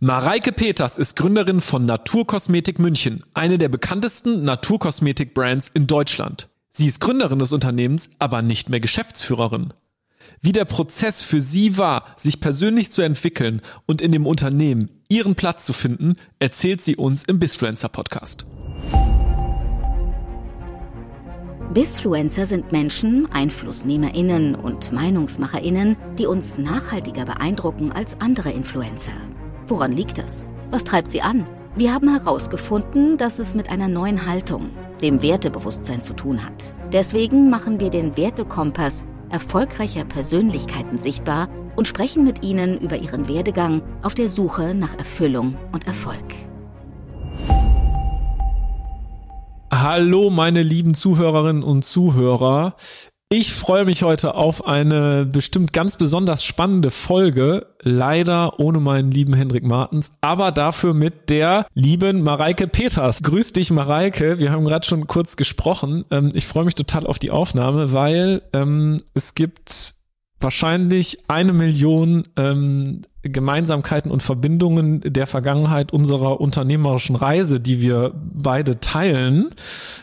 Mareike Peters ist Gründerin von Naturkosmetik München, eine der bekanntesten Naturkosmetik-Brands in Deutschland. Sie ist Gründerin des Unternehmens, aber nicht mehr Geschäftsführerin. Wie der Prozess für sie war, sich persönlich zu entwickeln und in dem Unternehmen ihren Platz zu finden, erzählt sie uns im Bisfluencer Podcast. Bisfluencer sind Menschen, EinflussnehmerInnen und MeinungsmacherInnen, die uns nachhaltiger beeindrucken als andere Influencer. Woran liegt das? Was treibt sie an? Wir haben herausgefunden, dass es mit einer neuen Haltung, dem Wertebewusstsein zu tun hat. Deswegen machen wir den Wertekompass erfolgreicher Persönlichkeiten sichtbar und sprechen mit ihnen über ihren Werdegang auf der Suche nach Erfüllung und Erfolg. Hallo, meine lieben Zuhörerinnen und Zuhörer. Ich freue mich heute auf eine bestimmt ganz besonders spannende Folge. Leider ohne meinen lieben Hendrik Martens, aber dafür mit der lieben Mareike Peters. Grüß dich, Mareike. Wir haben gerade schon kurz gesprochen. Ähm, ich freue mich total auf die Aufnahme, weil ähm, es gibt wahrscheinlich eine Million ähm, Gemeinsamkeiten und Verbindungen der Vergangenheit unserer unternehmerischen Reise, die wir beide teilen.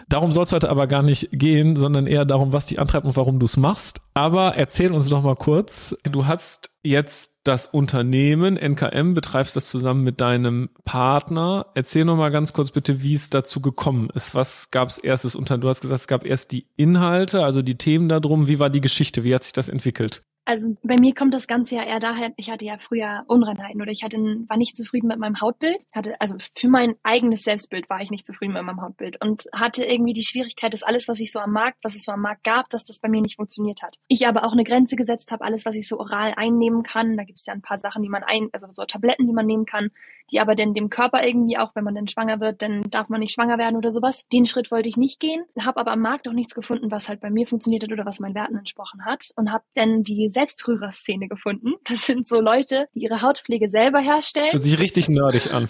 Darum soll es heute aber gar nicht gehen, sondern eher darum, was dich antreibt und warum du es machst. Aber erzähl uns doch mal kurz, du hast jetzt das Unternehmen NKM, betreibst das zusammen mit deinem Partner. Erzähl noch mal ganz kurz bitte, wie es dazu gekommen ist. Was gab es erstes unter? Du hast gesagt, es gab erst die Inhalte, also die Themen darum. Wie war die Geschichte? Wie hat sich das entwickelt? Also bei mir kommt das Ganze ja eher daher, ich hatte ja früher Unreinheiten oder ich hatte, war nicht zufrieden mit meinem Hautbild. Hatte, also für mein eigenes Selbstbild war ich nicht zufrieden mit meinem Hautbild und hatte irgendwie die Schwierigkeit, dass alles, was ich so am Markt, was es so am Markt gab, dass das bei mir nicht funktioniert hat. Ich aber auch eine Grenze gesetzt habe, alles, was ich so oral einnehmen kann. Da gibt es ja ein paar Sachen, die man ein, also so Tabletten, die man nehmen kann, die aber dann dem Körper irgendwie auch, wenn man dann schwanger wird, dann darf man nicht schwanger werden oder sowas. Den Schritt wollte ich nicht gehen, habe aber am Markt auch nichts gefunden, was halt bei mir funktioniert hat oder was meinen Werten entsprochen hat und habe dann die Selbstrührer-Szene Szene gefunden. Das sind so Leute, die ihre Hautpflege selber herstellen. Das hört sich richtig nerdig an.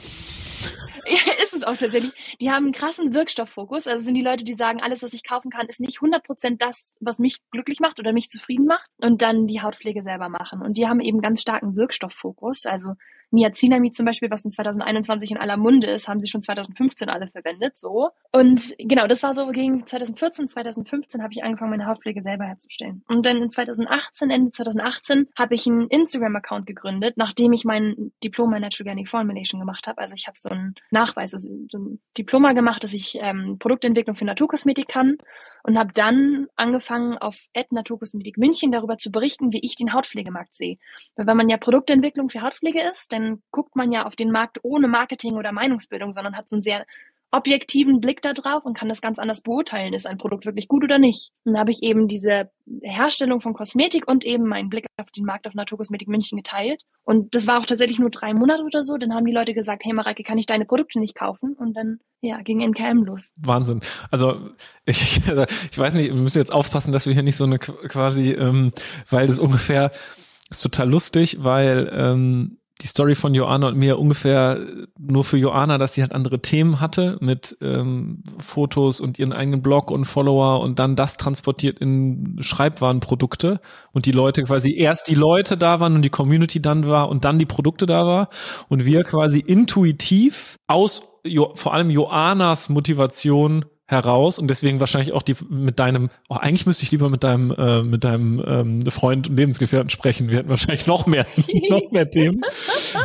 Ja, ist es auch tatsächlich. Die haben einen krassen Wirkstofffokus. Also sind die Leute, die sagen, alles, was ich kaufen kann, ist nicht 100% das, was mich glücklich macht oder mich zufrieden macht. Und dann die Hautpflege selber machen. Und die haben eben ganz starken Wirkstofffokus. Also Niacinamid zum Beispiel, was in 2021 in aller Munde ist, haben sie schon 2015 alle verwendet, so. Und genau, das war so gegen 2014, 2015 habe ich angefangen, meine Hautpflege selber herzustellen. Und dann in 2018, Ende 2018, habe ich einen Instagram-Account gegründet, nachdem ich mein Diploma in Natural Organic Formulation gemacht habe. Also ich habe so einen Nachweis, also so ein Diploma gemacht, dass ich ähm, Produktentwicklung für Naturkosmetik kann und habe dann angefangen, auf Naturkosmetik München darüber zu berichten, wie ich den Hautpflegemarkt sehe. Weil wenn man ja Produktentwicklung für Hautpflege ist, dann guckt man ja auf den Markt ohne Marketing oder Meinungsbildung, sondern hat so einen sehr objektiven Blick da drauf und kann das ganz anders beurteilen, ist ein Produkt wirklich gut oder nicht. Und dann habe ich eben diese Herstellung von Kosmetik und eben meinen Blick auf den Markt auf Naturkosmetik München geteilt. Und das war auch tatsächlich nur drei Monate oder so. Dann haben die Leute gesagt, hey Mareike, kann ich deine Produkte nicht kaufen? Und dann ja, ging NKM los. Wahnsinn. Also ich, ich weiß nicht, wir müssen jetzt aufpassen, dass wir hier nicht so eine quasi, ähm, weil das ungefähr ist total lustig, weil ähm, die Story von Joanna und mir ungefähr nur für Joanna, dass sie halt andere Themen hatte mit ähm, Fotos und ihren eigenen Blog und Follower und dann das transportiert in Schreibwarenprodukte und die Leute quasi erst die Leute da waren und die Community dann war und dann die Produkte da war und wir quasi intuitiv aus jo, vor allem Joannas Motivation heraus und deswegen wahrscheinlich auch die mit deinem, oh, eigentlich müsste ich lieber mit deinem, äh, mit deinem ähm, Freund und Lebensgefährten sprechen. Wir hätten wahrscheinlich noch mehr, noch mehr Themen.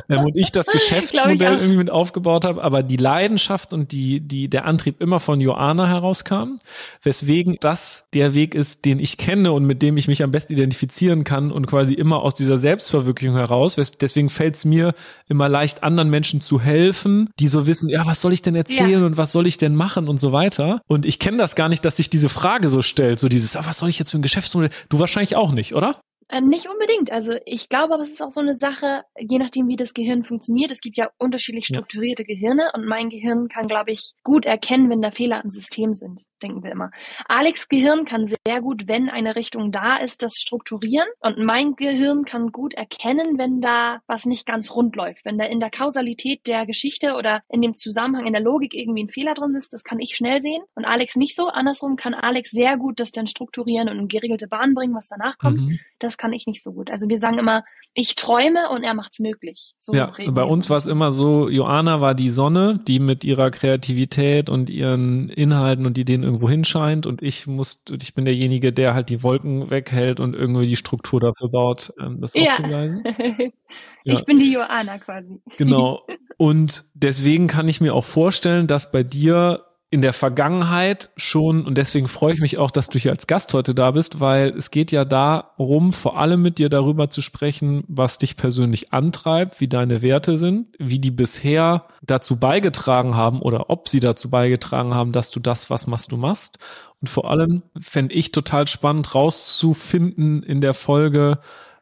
Ähm, und ich das Geschäftsmodell ich irgendwie mit aufgebaut habe, aber die Leidenschaft und die, die, der Antrieb immer von Joanna herauskam, weswegen das der Weg ist, den ich kenne und mit dem ich mich am besten identifizieren kann und quasi immer aus dieser Selbstverwirklichung heraus. Deswegen fällt es mir immer leicht, anderen Menschen zu helfen, die so wissen, ja, was soll ich denn erzählen ja. und was soll ich denn machen und so weiter. Und ich kenne das gar nicht, dass sich diese Frage so stellt, so dieses, ah, was soll ich jetzt für ein Geschäftsmodell? Du wahrscheinlich auch nicht, oder? Äh, nicht unbedingt. Also ich glaube, aber es ist auch so eine Sache, je nachdem, wie das Gehirn funktioniert. Es gibt ja unterschiedlich strukturierte ja. Gehirne und mein Gehirn kann, glaube ich, gut erkennen, wenn da Fehler im System sind. Denken wir immer. Alex Gehirn kann sehr gut, wenn eine Richtung da ist, das strukturieren. Und mein Gehirn kann gut erkennen, wenn da was nicht ganz rund läuft. Wenn da in der Kausalität der Geschichte oder in dem Zusammenhang, in der Logik irgendwie ein Fehler drin ist, das kann ich schnell sehen. Und Alex nicht so. Andersrum kann Alex sehr gut das dann strukturieren und in geregelte Bahn bringen, was danach kommt. Mhm. Das kann ich nicht so gut. Also wir sagen immer, ich träume und er macht's möglich. So ja, bei uns war es immer so, Joanna war die Sonne, die mit ihrer Kreativität und ihren Inhalten und Ideen irgendwo hinscheint und ich muss, ich bin derjenige, der halt die Wolken weghält und irgendwie die Struktur dafür baut, ähm, das ja. aufzugleisen. ja. Ich bin die Joanna quasi. Genau. Und deswegen kann ich mir auch vorstellen, dass bei dir in der Vergangenheit schon, und deswegen freue ich mich auch, dass du hier als Gast heute da bist, weil es geht ja darum, vor allem mit dir darüber zu sprechen, was dich persönlich antreibt, wie deine Werte sind, wie die bisher dazu beigetragen haben oder ob sie dazu beigetragen haben, dass du das, was machst, du machst. Und vor allem fände ich total spannend rauszufinden in der Folge,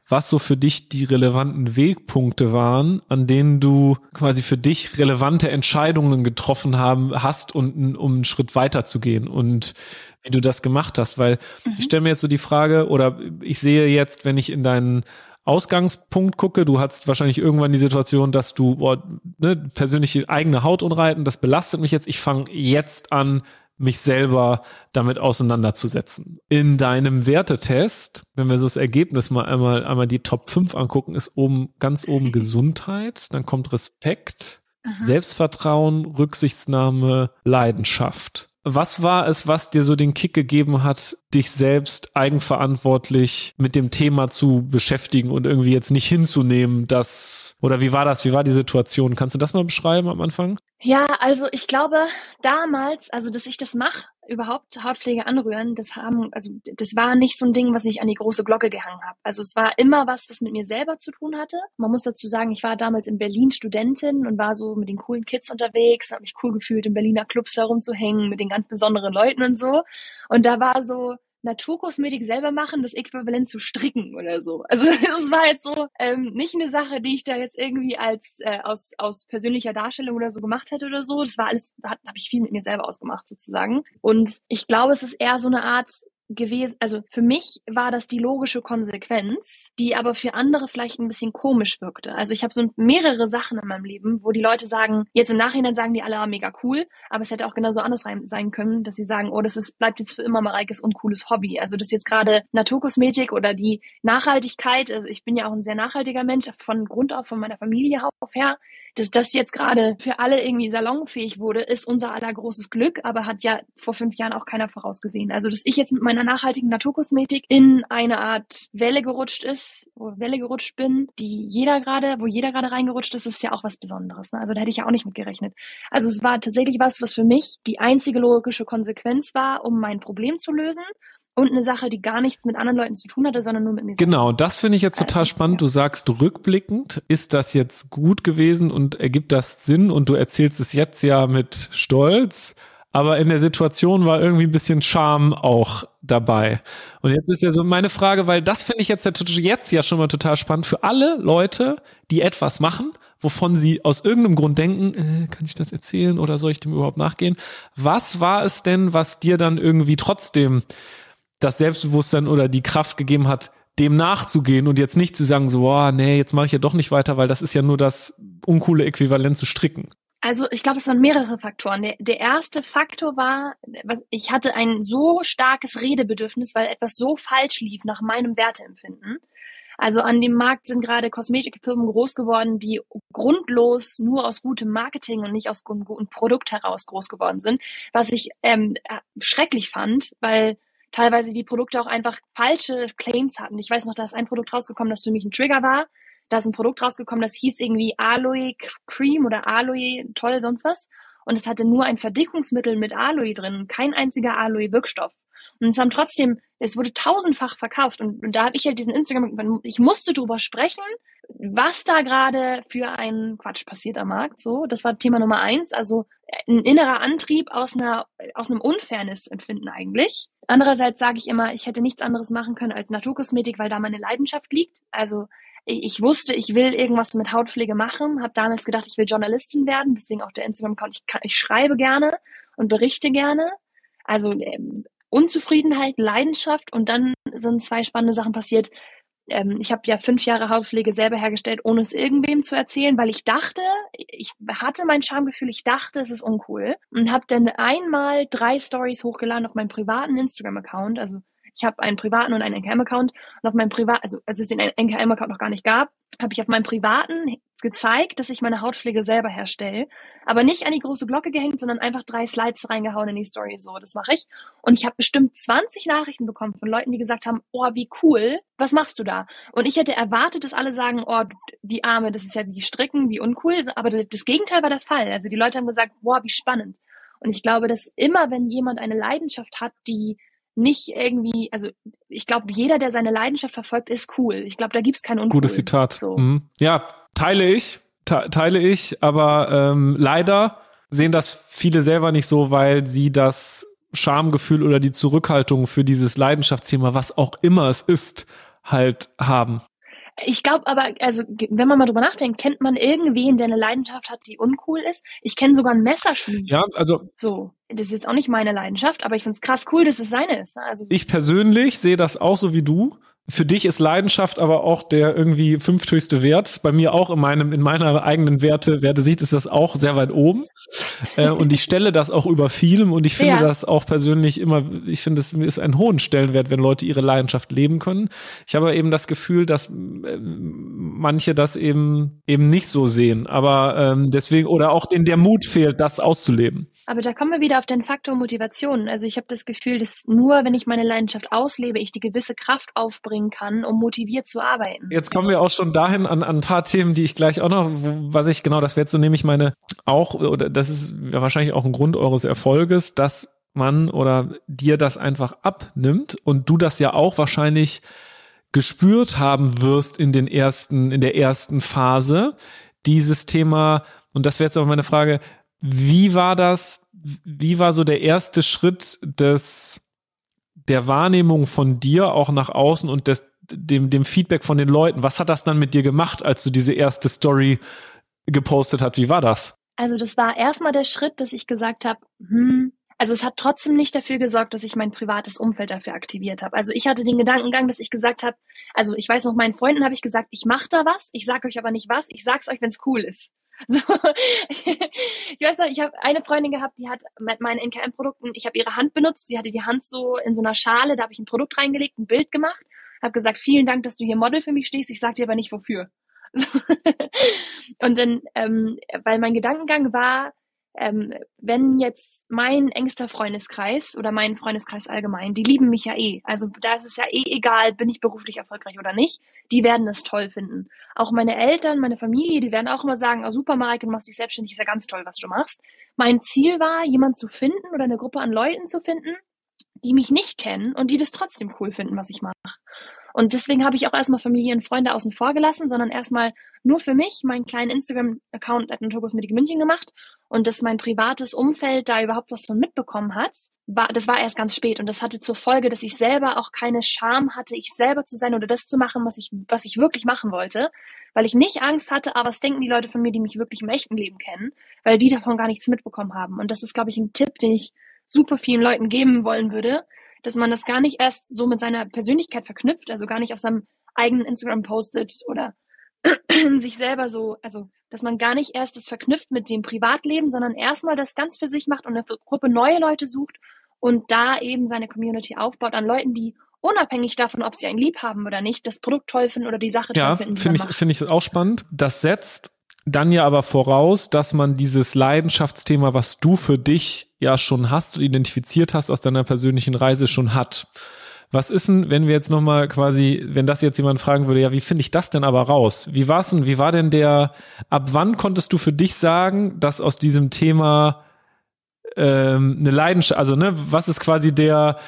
was so für dich die relevanten Wegpunkte waren, an denen du quasi für dich relevante Entscheidungen getroffen haben hast, und, um einen Schritt weiter zu gehen und wie du das gemacht hast. Weil mhm. ich stelle mir jetzt so die Frage, oder ich sehe jetzt, wenn ich in deinen Ausgangspunkt gucke, du hattest wahrscheinlich irgendwann die Situation, dass du boah, ne, persönliche eigene Hautunreiten, das belastet mich jetzt. Ich fange jetzt an, mich selber damit auseinanderzusetzen. In deinem Wertetest, wenn wir so das Ergebnis mal einmal, einmal die Top 5 angucken, ist oben, ganz oben Gesundheit, dann kommt Respekt, Aha. Selbstvertrauen, Rücksichtsnahme, Leidenschaft. Was war es, was dir so den Kick gegeben hat, dich selbst eigenverantwortlich mit dem Thema zu beschäftigen und irgendwie jetzt nicht hinzunehmen, dass, oder wie war das? Wie war die Situation? Kannst du das mal beschreiben am Anfang? Ja, also ich glaube damals, also dass ich das mache, überhaupt Hautpflege anrühren, das haben, also das war nicht so ein Ding, was ich an die große Glocke gehangen habe. Also es war immer was, was mit mir selber zu tun hatte. Man muss dazu sagen, ich war damals in Berlin Studentin und war so mit den coolen Kids unterwegs, habe mich cool gefühlt, in Berliner Clubs herumzuhängen, mit den ganz besonderen Leuten und so. Und da war so, Naturkosmetik selber machen, das Äquivalent zu stricken oder so. Also es war jetzt so ähm, nicht eine Sache, die ich da jetzt irgendwie als äh, aus aus persönlicher Darstellung oder so gemacht hätte oder so. Das war alles, habe ich viel mit mir selber ausgemacht sozusagen. Und ich glaube, es ist eher so eine Art gewesen, also für mich war das die logische Konsequenz, die aber für andere vielleicht ein bisschen komisch wirkte. Also ich habe so mehrere Sachen in meinem Leben, wo die Leute sagen, jetzt im Nachhinein sagen die alle, ah, mega cool, aber es hätte auch genauso anders sein können, dass sie sagen, oh, das ist, bleibt jetzt für immer Mareikes uncooles Hobby. Also das ist jetzt gerade Naturkosmetik oder die Nachhaltigkeit, also ich bin ja auch ein sehr nachhaltiger Mensch, von Grund auf, von meiner Familie auf her, dass das jetzt gerade für alle irgendwie salonfähig wurde, ist unser aller großes Glück, aber hat ja vor fünf Jahren auch keiner vorausgesehen. Also, dass ich jetzt mit meiner nachhaltigen Naturkosmetik in eine Art Welle gerutscht ist, Welle gerutscht bin, die jeder gerade, wo jeder gerade reingerutscht ist, ist ja auch was Besonderes. Ne? Also da hätte ich ja auch nicht mit gerechnet. Also es war tatsächlich was, was für mich die einzige logische Konsequenz war, um mein Problem zu lösen und eine Sache, die gar nichts mit anderen Leuten zu tun hatte, sondern nur mit mir selbst. Genau, das finde ich jetzt total spannend. Du sagst rückblickend, ist das jetzt gut gewesen und ergibt das Sinn und du erzählst es jetzt ja mit Stolz. Aber in der Situation war irgendwie ein bisschen Charme auch dabei. Und jetzt ist ja so meine Frage, weil das finde ich jetzt, jetzt ja schon mal total spannend für alle Leute, die etwas machen, wovon sie aus irgendeinem Grund denken, äh, kann ich das erzählen oder soll ich dem überhaupt nachgehen? Was war es denn, was dir dann irgendwie trotzdem das Selbstbewusstsein oder die Kraft gegeben hat, dem nachzugehen und jetzt nicht zu sagen, so, oh, nee, jetzt mache ich ja doch nicht weiter, weil das ist ja nur das uncoole Äquivalent zu stricken. Also ich glaube, es waren mehrere Faktoren. Der, der erste Faktor war, ich hatte ein so starkes Redebedürfnis, weil etwas so falsch lief nach meinem Werteempfinden. Also an dem Markt sind gerade Kosmetikfirmen groß geworden, die grundlos nur aus gutem Marketing und nicht aus gutem Produkt heraus groß geworden sind, was ich ähm, schrecklich fand, weil teilweise die Produkte auch einfach falsche Claims hatten. Ich weiß noch, da ist ein Produkt rausgekommen, das für mich ein Trigger war. Da ist ein Produkt rausgekommen, das hieß irgendwie Aloe Cream oder Aloe toll sonst was. Und es hatte nur ein Verdickungsmittel mit Aloe drin, kein einziger Aloe-Wirkstoff. Und es haben trotzdem, es wurde tausendfach verkauft. Und, und da habe ich halt diesen Instagram, ich musste drüber sprechen, was da gerade für ein Quatsch passiert am Markt. So, das war Thema Nummer eins. Also ein innerer Antrieb aus einer aus einem Unfairness-Empfinden eigentlich. Andererseits sage ich immer, ich hätte nichts anderes machen können als Naturkosmetik, weil da meine Leidenschaft liegt. Also ich wusste, ich will irgendwas mit Hautpflege machen, habe damals gedacht, ich will Journalistin werden, deswegen auch der Instagram-Account. Ich, ich schreibe gerne und berichte gerne, Also ähm, Unzufriedenheit, Leidenschaft und dann sind zwei spannende Sachen passiert. Ähm, ich habe ja fünf Jahre Hautpflege selber hergestellt, ohne es irgendwem zu erzählen, weil ich dachte, ich hatte mein Schamgefühl, ich dachte, es ist uncool und habe dann einmal drei Stories hochgeladen auf meinem privaten Instagram-Account, also ich habe einen privaten und einen NKM-Account und auf meinem privaten, also als es den NKM-Account noch gar nicht gab, habe ich auf meinem privaten gezeigt, dass ich meine Hautpflege selber herstelle, aber nicht an die große Glocke gehängt, sondern einfach drei Slides reingehauen in die Story. So, das mache ich. Und ich habe bestimmt 20 Nachrichten bekommen von Leuten, die gesagt haben, oh, wie cool, was machst du da? Und ich hätte erwartet, dass alle sagen, oh, die Arme, das ist ja wie Stricken, wie uncool. Aber das Gegenteil war der Fall. Also die Leute haben gesagt, boah, wie spannend. Und ich glaube, dass immer, wenn jemand eine Leidenschaft hat, die nicht irgendwie, also ich glaube, jeder, der seine Leidenschaft verfolgt, ist cool. Ich glaube, da gibt's kein Uncool. Gutes Zitat. So. Mhm. Ja, teile ich, te teile ich, aber ähm, leider sehen das viele selber nicht so, weil sie das Schamgefühl oder die Zurückhaltung für dieses Leidenschaftsthema, was auch immer es ist, halt haben. Ich glaube aber, also wenn man mal drüber nachdenkt, kennt man irgendwen, der eine Leidenschaft hat, die uncool ist? Ich kenne sogar einen Messerschmied. Ja, also so. Das ist jetzt auch nicht meine Leidenschaft, aber ich find's krass cool, dass es seine ist. Ne? Also ich persönlich sehe das auch so wie du für dich ist Leidenschaft aber auch der irgendwie fünfthöchste Wert. Bei mir auch in meinem, in meiner eigenen Werte, Wertesicht ist das auch sehr weit oben. äh, und ich stelle das auch über vielem und ich finde ja. das auch persönlich immer, ich finde es ist ein hohen Stellenwert, wenn Leute ihre Leidenschaft leben können. Ich habe eben das Gefühl, dass äh, manche das eben, eben nicht so sehen. Aber ähm, deswegen, oder auch denen der Mut fehlt, das auszuleben. Aber da kommen wir wieder auf den Faktor Motivation. Also ich habe das Gefühl, dass nur wenn ich meine Leidenschaft auslebe, ich die gewisse Kraft aufbringen kann, um motiviert zu arbeiten. Jetzt kommen wir auch schon dahin an, an ein paar Themen, die ich gleich auch noch, was ich genau, das wäre jetzt so nämlich meine auch, oder das ist ja wahrscheinlich auch ein Grund eures Erfolges, dass man oder dir das einfach abnimmt und du das ja auch wahrscheinlich gespürt haben wirst in den ersten, in der ersten Phase, dieses Thema, und das wäre jetzt auch meine Frage, wie war das? Wie war so der erste Schritt des, der Wahrnehmung von dir auch nach außen und des, dem, dem Feedback von den Leuten? Was hat das dann mit dir gemacht, als du diese erste Story gepostet hast? Wie war das? Also das war erstmal der Schritt, dass ich gesagt habe, hm, also es hat trotzdem nicht dafür gesorgt, dass ich mein privates Umfeld dafür aktiviert habe. Also ich hatte den Gedankengang, dass ich gesagt habe, also ich weiß noch, meinen Freunden habe ich gesagt, ich mache da was, ich sage euch aber nicht was, ich sag's euch, wenn's cool ist. So, ich weiß noch, ich habe eine Freundin gehabt, die hat mit meinen NKM-Produkten, ich habe ihre Hand benutzt, die hatte die Hand so in so einer Schale, da habe ich ein Produkt reingelegt, ein Bild gemacht, habe gesagt, vielen Dank, dass du hier Model für mich stehst, ich sag dir aber nicht wofür. So. Und dann, ähm, weil mein Gedankengang war, ähm, wenn jetzt mein engster Freundeskreis oder mein Freundeskreis allgemein, die lieben mich ja eh. Also da ist es ja eh egal, bin ich beruflich erfolgreich oder nicht. Die werden es toll finden. Auch meine Eltern, meine Familie, die werden auch immer sagen, oh super, Mareike, du machst dich selbstständig, ist ja ganz toll, was du machst. Mein Ziel war, jemand zu finden oder eine Gruppe an Leuten zu finden, die mich nicht kennen und die das trotzdem cool finden, was ich mache. Und deswegen habe ich auch erstmal Familie und Freunde außen vor gelassen, sondern erstmal nur für mich meinen kleinen Instagram-Account at Naturkosmetik München gemacht. Und dass mein privates Umfeld da überhaupt was von mitbekommen hat, war, das war erst ganz spät. Und das hatte zur Folge, dass ich selber auch keine Scham hatte, ich selber zu sein oder das zu machen, was ich, was ich wirklich machen wollte, weil ich nicht Angst hatte, aber was denken die Leute von mir, die mich wirklich im echten Leben kennen, weil die davon gar nichts mitbekommen haben. Und das ist, glaube ich, ein Tipp, den ich super vielen Leuten geben wollen würde, dass man das gar nicht erst so mit seiner Persönlichkeit verknüpft, also gar nicht auf seinem eigenen Instagram postet oder sich selber so, also dass man gar nicht erst das verknüpft mit dem Privatleben, sondern erstmal das ganz für sich macht und eine Gruppe neue Leute sucht und da eben seine Community aufbaut an Leuten, die unabhängig davon, ob sie ein Lieb haben oder nicht, das Produkt toll finden oder die Sache ja, toll finden. Ja, finde ich, finde ich auch spannend. Das setzt dann ja aber voraus, dass man dieses Leidenschaftsthema, was du für dich ja schon hast und identifiziert hast aus deiner persönlichen Reise schon hat. Was ist denn, wenn wir jetzt nochmal quasi, wenn das jetzt jemand fragen würde, ja, wie finde ich das denn aber raus? Wie war's denn, wie war denn der, ab wann konntest du für dich sagen, dass aus diesem Thema ähm, eine Leidenschaft, also ne, was ist quasi der,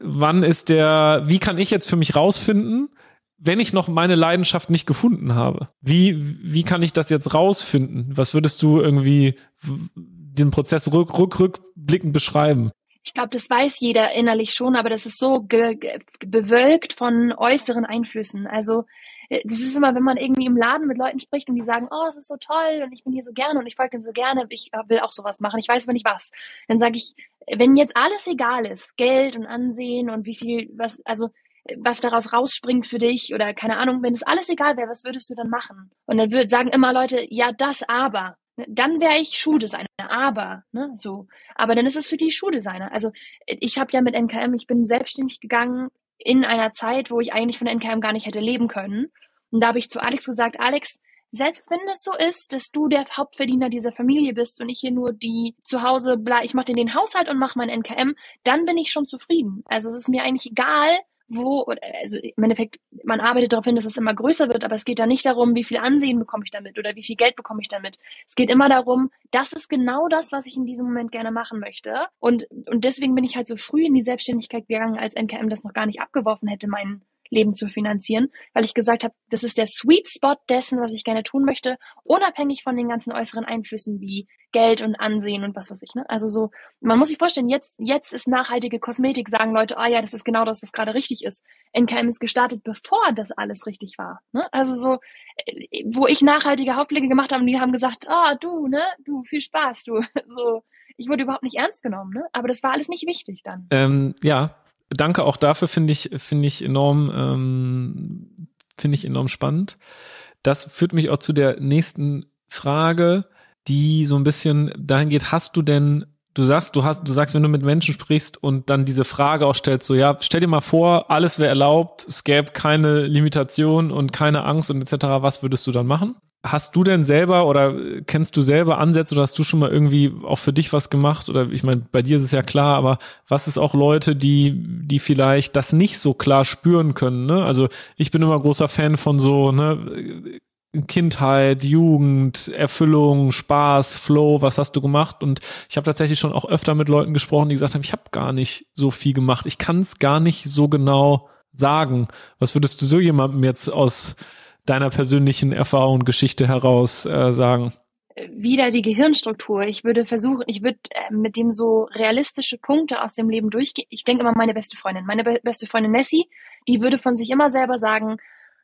wann ist der, wie kann ich jetzt für mich rausfinden, wenn ich noch meine Leidenschaft nicht gefunden habe? Wie, wie kann ich das jetzt rausfinden? Was würdest du irgendwie den Prozess rück, rück, rückblickend beschreiben? Ich glaube, das weiß jeder innerlich schon, aber das ist so bewölkt von äußeren Einflüssen. Also äh, das ist immer, wenn man irgendwie im Laden mit Leuten spricht und die sagen, oh, es ist so toll und ich bin hier so gerne und ich folge dem so gerne, ich äh, will auch sowas machen, ich weiß aber nicht was. Dann sage ich, wenn jetzt alles egal ist, Geld und Ansehen und wie viel, was, also was daraus rausspringt für dich oder keine Ahnung, wenn es alles egal wäre, was würdest du dann machen? Und dann würd, sagen immer Leute, ja, das aber. Dann wäre ich Schuhdesigner, aber, ne, so. Aber dann ist es für die Schuhdesigner. Also ich habe ja mit NKM, ich bin selbstständig gegangen in einer Zeit, wo ich eigentlich von NKM gar nicht hätte leben können. Und da habe ich zu Alex gesagt, Alex, selbst wenn es so ist, dass du der Hauptverdiener dieser Familie bist und ich hier nur die zu Hause bleib, ich mache den Haushalt und mache mein NKM, dann bin ich schon zufrieden. Also es ist mir eigentlich egal, wo, also im Endeffekt, man arbeitet darauf hin, dass es immer größer wird, aber es geht da nicht darum, wie viel Ansehen bekomme ich damit oder wie viel Geld bekomme ich damit. Es geht immer darum, das ist genau das, was ich in diesem Moment gerne machen möchte. Und, und deswegen bin ich halt so früh in die Selbstständigkeit gegangen, als NKM das noch gar nicht abgeworfen hätte, meinen Leben zu finanzieren, weil ich gesagt habe, das ist der Sweet Spot dessen, was ich gerne tun möchte, unabhängig von den ganzen äußeren Einflüssen wie Geld und Ansehen und was weiß ich. Ne? Also so, man muss sich vorstellen, jetzt, jetzt ist nachhaltige Kosmetik, sagen Leute, ah oh ja, das ist genau das, was gerade richtig ist. NKM ist gestartet, bevor das alles richtig war. Ne? Also so, äh, wo ich nachhaltige Hauptpflege gemacht habe, die haben gesagt, ah, oh, du, ne, du, viel Spaß, du. So, ich wurde überhaupt nicht ernst genommen, ne? Aber das war alles nicht wichtig dann. Ähm, ja, danke auch dafür, finde ich, finde ich enorm, ähm, finde ich enorm spannend. Das führt mich auch zu der nächsten Frage, die so ein bisschen dahin geht, hast du denn du sagst, du hast, du sagst, wenn du mit Menschen sprichst und dann diese Frage auch stellst, so ja, stell dir mal vor, alles wäre erlaubt, es gäbe keine Limitation und keine Angst und etc. Was würdest du dann machen? Hast du denn selber oder kennst du selber Ansätze oder hast du schon mal irgendwie auch für dich was gemacht? Oder ich meine, bei dir ist es ja klar, aber was ist auch Leute, die, die vielleicht das nicht so klar spüren können? Ne? Also ich bin immer großer Fan von so, ne, Kindheit, Jugend, Erfüllung, Spaß, Flow, was hast du gemacht? Und ich habe tatsächlich schon auch öfter mit Leuten gesprochen, die gesagt haben, ich habe gar nicht so viel gemacht. Ich kann es gar nicht so genau sagen. Was würdest du so jemandem jetzt aus deiner persönlichen Erfahrung und Geschichte heraus äh, sagen? Wieder die Gehirnstruktur. Ich würde versuchen, ich würde äh, mit dem so realistische Punkte aus dem Leben durchgehen. Ich denke immer meine beste Freundin. Meine be beste Freundin Nessie, die würde von sich immer selber sagen,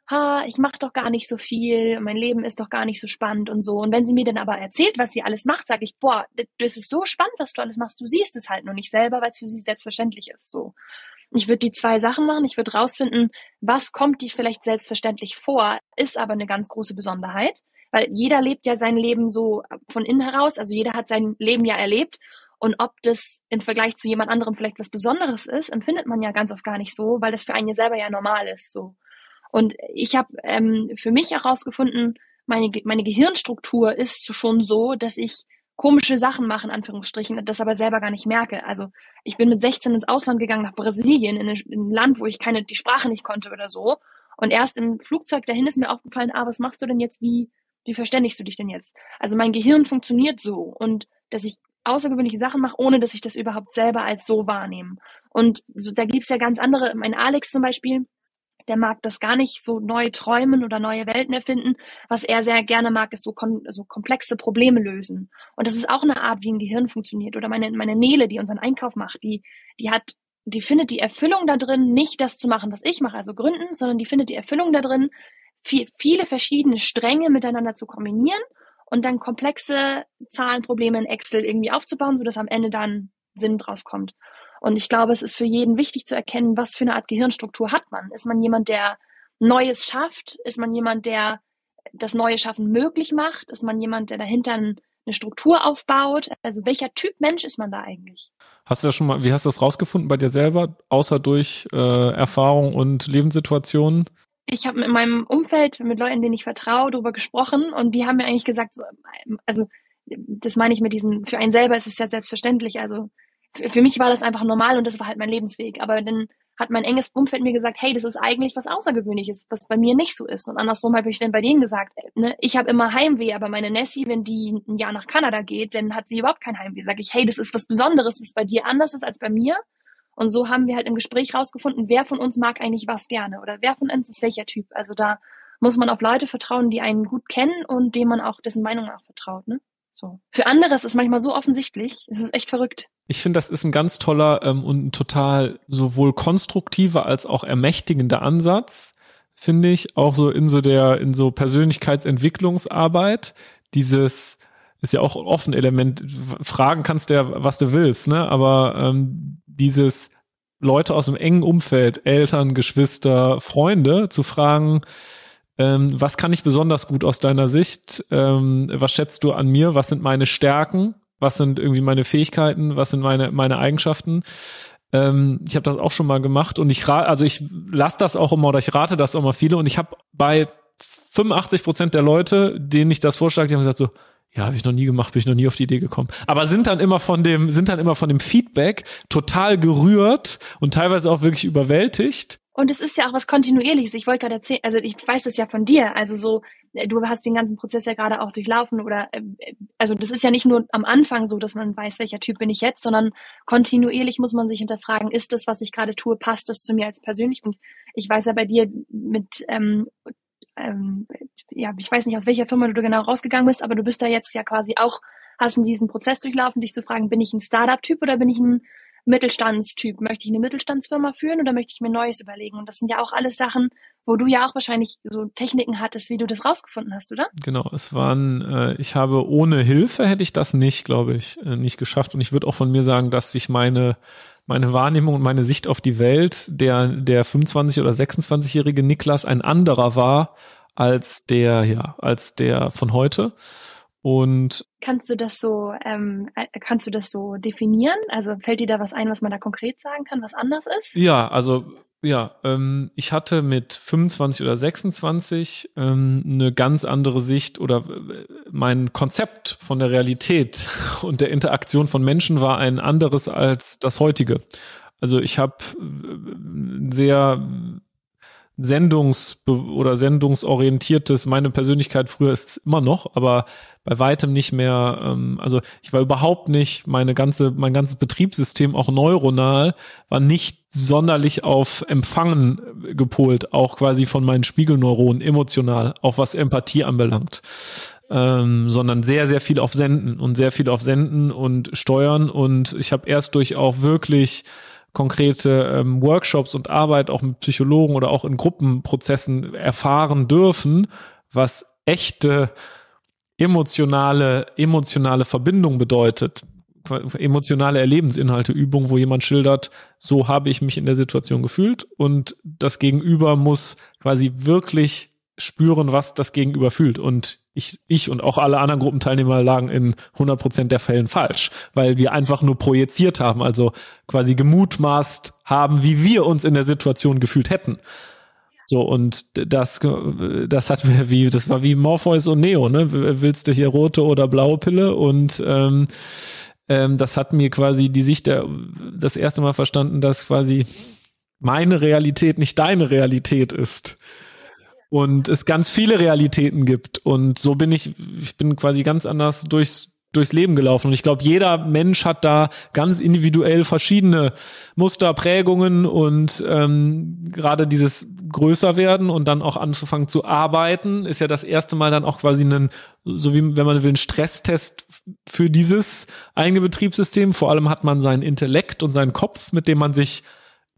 ha, ich mache doch gar nicht so viel, mein Leben ist doch gar nicht so spannend und so. Und wenn sie mir dann aber erzählt, was sie alles macht, sage ich, boah, das ist so spannend, was du alles machst. Du siehst es halt nur nicht selber, weil es für sie selbstverständlich ist. So. Ich würde die zwei Sachen machen. Ich würde rausfinden, was kommt dir vielleicht selbstverständlich vor, ist aber eine ganz große Besonderheit, weil jeder lebt ja sein Leben so von innen heraus. Also jeder hat sein Leben ja erlebt. Und ob das im Vergleich zu jemand anderem vielleicht was Besonderes ist, empfindet man ja ganz oft gar nicht so, weil das für einen ja selber ja normal ist. So. Und ich habe ähm, für mich herausgefunden, meine, meine Gehirnstruktur ist schon so, dass ich komische Sachen mache, in Anführungsstrichen, das aber selber gar nicht merke. Also ich bin mit 16 ins Ausland gegangen, nach Brasilien, in, in ein Land, wo ich keine, die Sprache nicht konnte oder so. Und erst im Flugzeug dahin ist mir aufgefallen, ah, was machst du denn jetzt, wie, wie verständigst du dich denn jetzt? Also mein Gehirn funktioniert so und dass ich außergewöhnliche Sachen mache, ohne dass ich das überhaupt selber als so wahrnehme. Und so, da gibt's ja ganz andere, mein Alex zum Beispiel, der mag das gar nicht so neu träumen oder neue Welten erfinden. Was er sehr gerne mag, ist so, kon so komplexe Probleme lösen. Und das ist auch eine Art, wie ein Gehirn funktioniert. Oder meine, meine Nele, die unseren Einkauf macht, die, die hat, die findet die Erfüllung da drin, nicht das zu machen, was ich mache, also gründen, sondern die findet die Erfüllung da drin, viel, viele verschiedene Stränge miteinander zu kombinieren und dann komplexe Zahlenprobleme in Excel irgendwie aufzubauen, sodass am Ende dann Sinn draus kommt. Und ich glaube, es ist für jeden wichtig zu erkennen, was für eine Art Gehirnstruktur hat man. Ist man jemand, der Neues schafft? Ist man jemand, der das neue Schaffen möglich macht? Ist man jemand, der dahinter eine Struktur aufbaut? Also welcher Typ Mensch ist man da eigentlich? Hast du das schon mal, wie hast du das rausgefunden bei dir selber, außer durch äh, Erfahrung und Lebenssituationen? Ich habe in meinem Umfeld mit Leuten, denen ich vertraue, darüber gesprochen und die haben mir eigentlich gesagt, so, also das meine ich mit diesen, für einen selber ist es ja selbstverständlich, also für mich war das einfach normal und das war halt mein Lebensweg. Aber dann hat mein enges Umfeld mir gesagt, hey, das ist eigentlich was Außergewöhnliches, was bei mir nicht so ist. Und andersrum habe ich dann bei denen gesagt, ne, ich habe immer Heimweh, aber meine Nessie, wenn die ein Jahr nach Kanada geht, dann hat sie überhaupt kein Heimweh. Sag ich, hey, das ist was Besonderes, was bei dir anders ist als bei mir. Und so haben wir halt im Gespräch rausgefunden, wer von uns mag eigentlich was gerne oder wer von uns ist welcher Typ. Also da muss man auf Leute vertrauen, die einen gut kennen und dem man auch dessen Meinung auch vertraut. Ne? So. Für andere ist es manchmal so offensichtlich. Es ist echt verrückt. Ich finde, das ist ein ganz toller ähm, und ein total sowohl konstruktiver als auch ermächtigender Ansatz. finde ich, auch so in so der, in so Persönlichkeitsentwicklungsarbeit, dieses, ist ja auch offen Element, fragen kannst du ja, was du willst, ne? Aber ähm, dieses Leute aus dem engen Umfeld, Eltern, Geschwister, Freunde, zu fragen, ähm, was kann ich besonders gut aus deiner Sicht? Ähm, was schätzt du an mir? Was sind meine Stärken? Was sind irgendwie meine Fähigkeiten? Was sind meine, meine Eigenschaften? Ähm, ich habe das auch schon mal gemacht und ich rate, also ich lasse das auch immer oder ich rate das auch mal viele und ich habe bei 85 Prozent der Leute, denen ich das vorschlage, die haben gesagt so, ja, habe ich noch nie gemacht, bin ich noch nie auf die Idee gekommen. Aber sind dann immer von dem, sind dann immer von dem Feedback total gerührt und teilweise auch wirklich überwältigt. Und es ist ja auch was Kontinuierliches. Ich wollte gerade erzählen, also ich weiß das ja von dir. Also so, äh, du hast den ganzen Prozess ja gerade auch durchlaufen oder, äh, also das ist ja nicht nur am Anfang so, dass man weiß, welcher Typ bin ich jetzt, sondern kontinuierlich muss man sich hinterfragen, ist das, was ich gerade tue, passt das zu mir als persönlich? Und ich weiß ja bei dir mit ähm, ähm, ja, ich weiß nicht, aus welcher Firma du genau rausgegangen bist, aber du bist da jetzt ja quasi auch, hast diesen Prozess durchlaufen, dich zu fragen, bin ich ein Startup-Typ oder bin ich ein Mittelstandstyp? Möchte ich eine Mittelstandsfirma führen oder möchte ich mir Neues überlegen? Und das sind ja auch alles Sachen, wo du ja auch wahrscheinlich so Techniken hattest, wie du das rausgefunden hast, oder? Genau, es waren, äh, ich habe ohne Hilfe hätte ich das nicht, glaube ich, äh, nicht geschafft. Und ich würde auch von mir sagen, dass sich meine meine Wahrnehmung und meine Sicht auf die Welt der, der 25- oder 26-jährige Niklas ein anderer war als der, ja, als der von heute. Und kannst du das so, ähm, äh, kannst du das so definieren? Also fällt dir da was ein, was man da konkret sagen kann, was anders ist? Ja, also ja, ähm, ich hatte mit 25 oder 26 ähm, eine ganz andere Sicht oder äh, mein Konzept von der Realität und der Interaktion von Menschen war ein anderes als das heutige. Also ich habe äh, sehr sendungs- oder sendungsorientiertes, meine Persönlichkeit früher ist es immer noch, aber bei weitem nicht mehr, ähm, also ich war überhaupt nicht, meine ganze, mein ganzes Betriebssystem, auch neuronal, war nicht sonderlich auf Empfangen gepolt, auch quasi von meinen Spiegelneuronen, emotional, auch was Empathie anbelangt. Ähm, sondern sehr, sehr viel auf Senden und sehr viel auf Senden und Steuern. Und ich habe erst durch auch wirklich konkrete ähm, Workshops und Arbeit auch mit Psychologen oder auch in Gruppenprozessen erfahren dürfen, was echte emotionale, emotionale Verbindung bedeutet. Emotionale Erlebensinhalte, Übung, wo jemand schildert, so habe ich mich in der Situation gefühlt und das Gegenüber muss quasi wirklich spüren, was das Gegenüber fühlt. Und ich, ich und auch alle anderen Gruppenteilnehmer lagen in 100 Prozent der Fällen falsch, weil wir einfach nur projiziert haben, also quasi gemutmaßt haben, wie wir uns in der Situation gefühlt hätten. So, und das, das hat mir wie, das war wie Morpheus und Neo, ne? Willst du hier rote oder blaue Pille? Und ähm, ähm, das hat mir quasi die Sicht der, das erste Mal verstanden, dass quasi meine Realität nicht deine Realität ist und es ganz viele Realitäten gibt. Und so bin ich, ich bin quasi ganz anders durchs, durchs Leben gelaufen. Und ich glaube, jeder Mensch hat da ganz individuell verschiedene Muster, Prägungen und ähm, gerade dieses größer werden und dann auch anzufangen zu arbeiten, ist ja das erste Mal dann auch quasi ein, so wie wenn man will, ein Stresstest für dieses eigene Betriebssystem. Vor allem hat man seinen Intellekt und seinen Kopf, mit dem man sich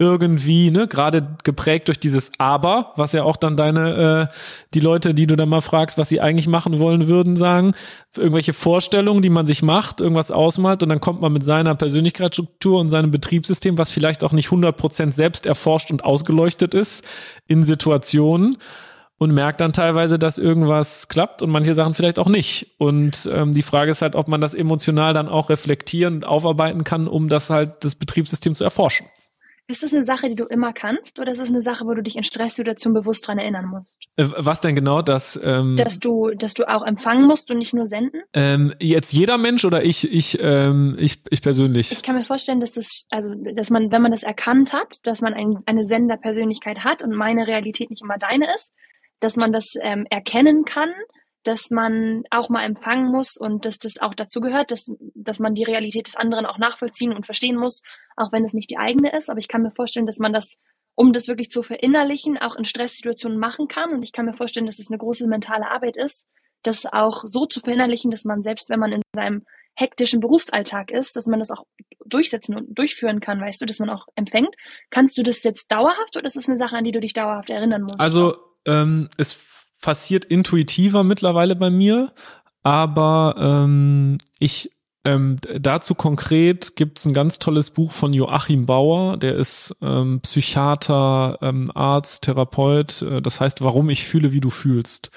irgendwie, ne, gerade geprägt durch dieses Aber, was ja auch dann deine, äh, die Leute, die du dann mal fragst, was sie eigentlich machen wollen würden, sagen, irgendwelche Vorstellungen, die man sich macht, irgendwas ausmalt und dann kommt man mit seiner Persönlichkeitsstruktur und seinem Betriebssystem, was vielleicht auch nicht 100% selbst erforscht und ausgeleuchtet ist, in Situationen und merkt dann teilweise, dass irgendwas klappt und manche Sachen vielleicht auch nicht. Und ähm, die Frage ist halt, ob man das emotional dann auch reflektieren und aufarbeiten kann, um das halt das Betriebssystem zu erforschen. Ist das eine Sache, die du immer kannst, oder ist es eine Sache, wo du dich in Stresssituationen bewusst dran erinnern musst? Äh, was denn genau, dass ähm, dass du, dass du auch empfangen musst und nicht nur senden? Ähm, jetzt jeder Mensch oder ich, ich, ähm, ich, ich persönlich? Ich kann mir vorstellen, dass das, also, dass man, wenn man das erkannt hat, dass man ein, eine Senderpersönlichkeit hat und meine Realität nicht immer deine ist, dass man das ähm, erkennen kann dass man auch mal empfangen muss und dass das auch dazu gehört, dass, dass man die Realität des anderen auch nachvollziehen und verstehen muss, auch wenn es nicht die eigene ist. Aber ich kann mir vorstellen, dass man das, um das wirklich zu verinnerlichen, auch in Stresssituationen machen kann. Und ich kann mir vorstellen, dass es eine große mentale Arbeit ist, das auch so zu verinnerlichen, dass man selbst, wenn man in seinem hektischen Berufsalltag ist, dass man das auch durchsetzen und durchführen kann, weißt du, dass man auch empfängt. Kannst du das jetzt dauerhaft oder ist es eine Sache, an die du dich dauerhaft erinnern musst? Also ähm, es passiert intuitiver mittlerweile bei mir, aber ähm, ich ähm, dazu konkret gibt's ein ganz tolles Buch von Joachim Bauer, der ist ähm, Psychiater, ähm, Arzt, Therapeut, äh, das heißt, warum ich fühle, wie du fühlst.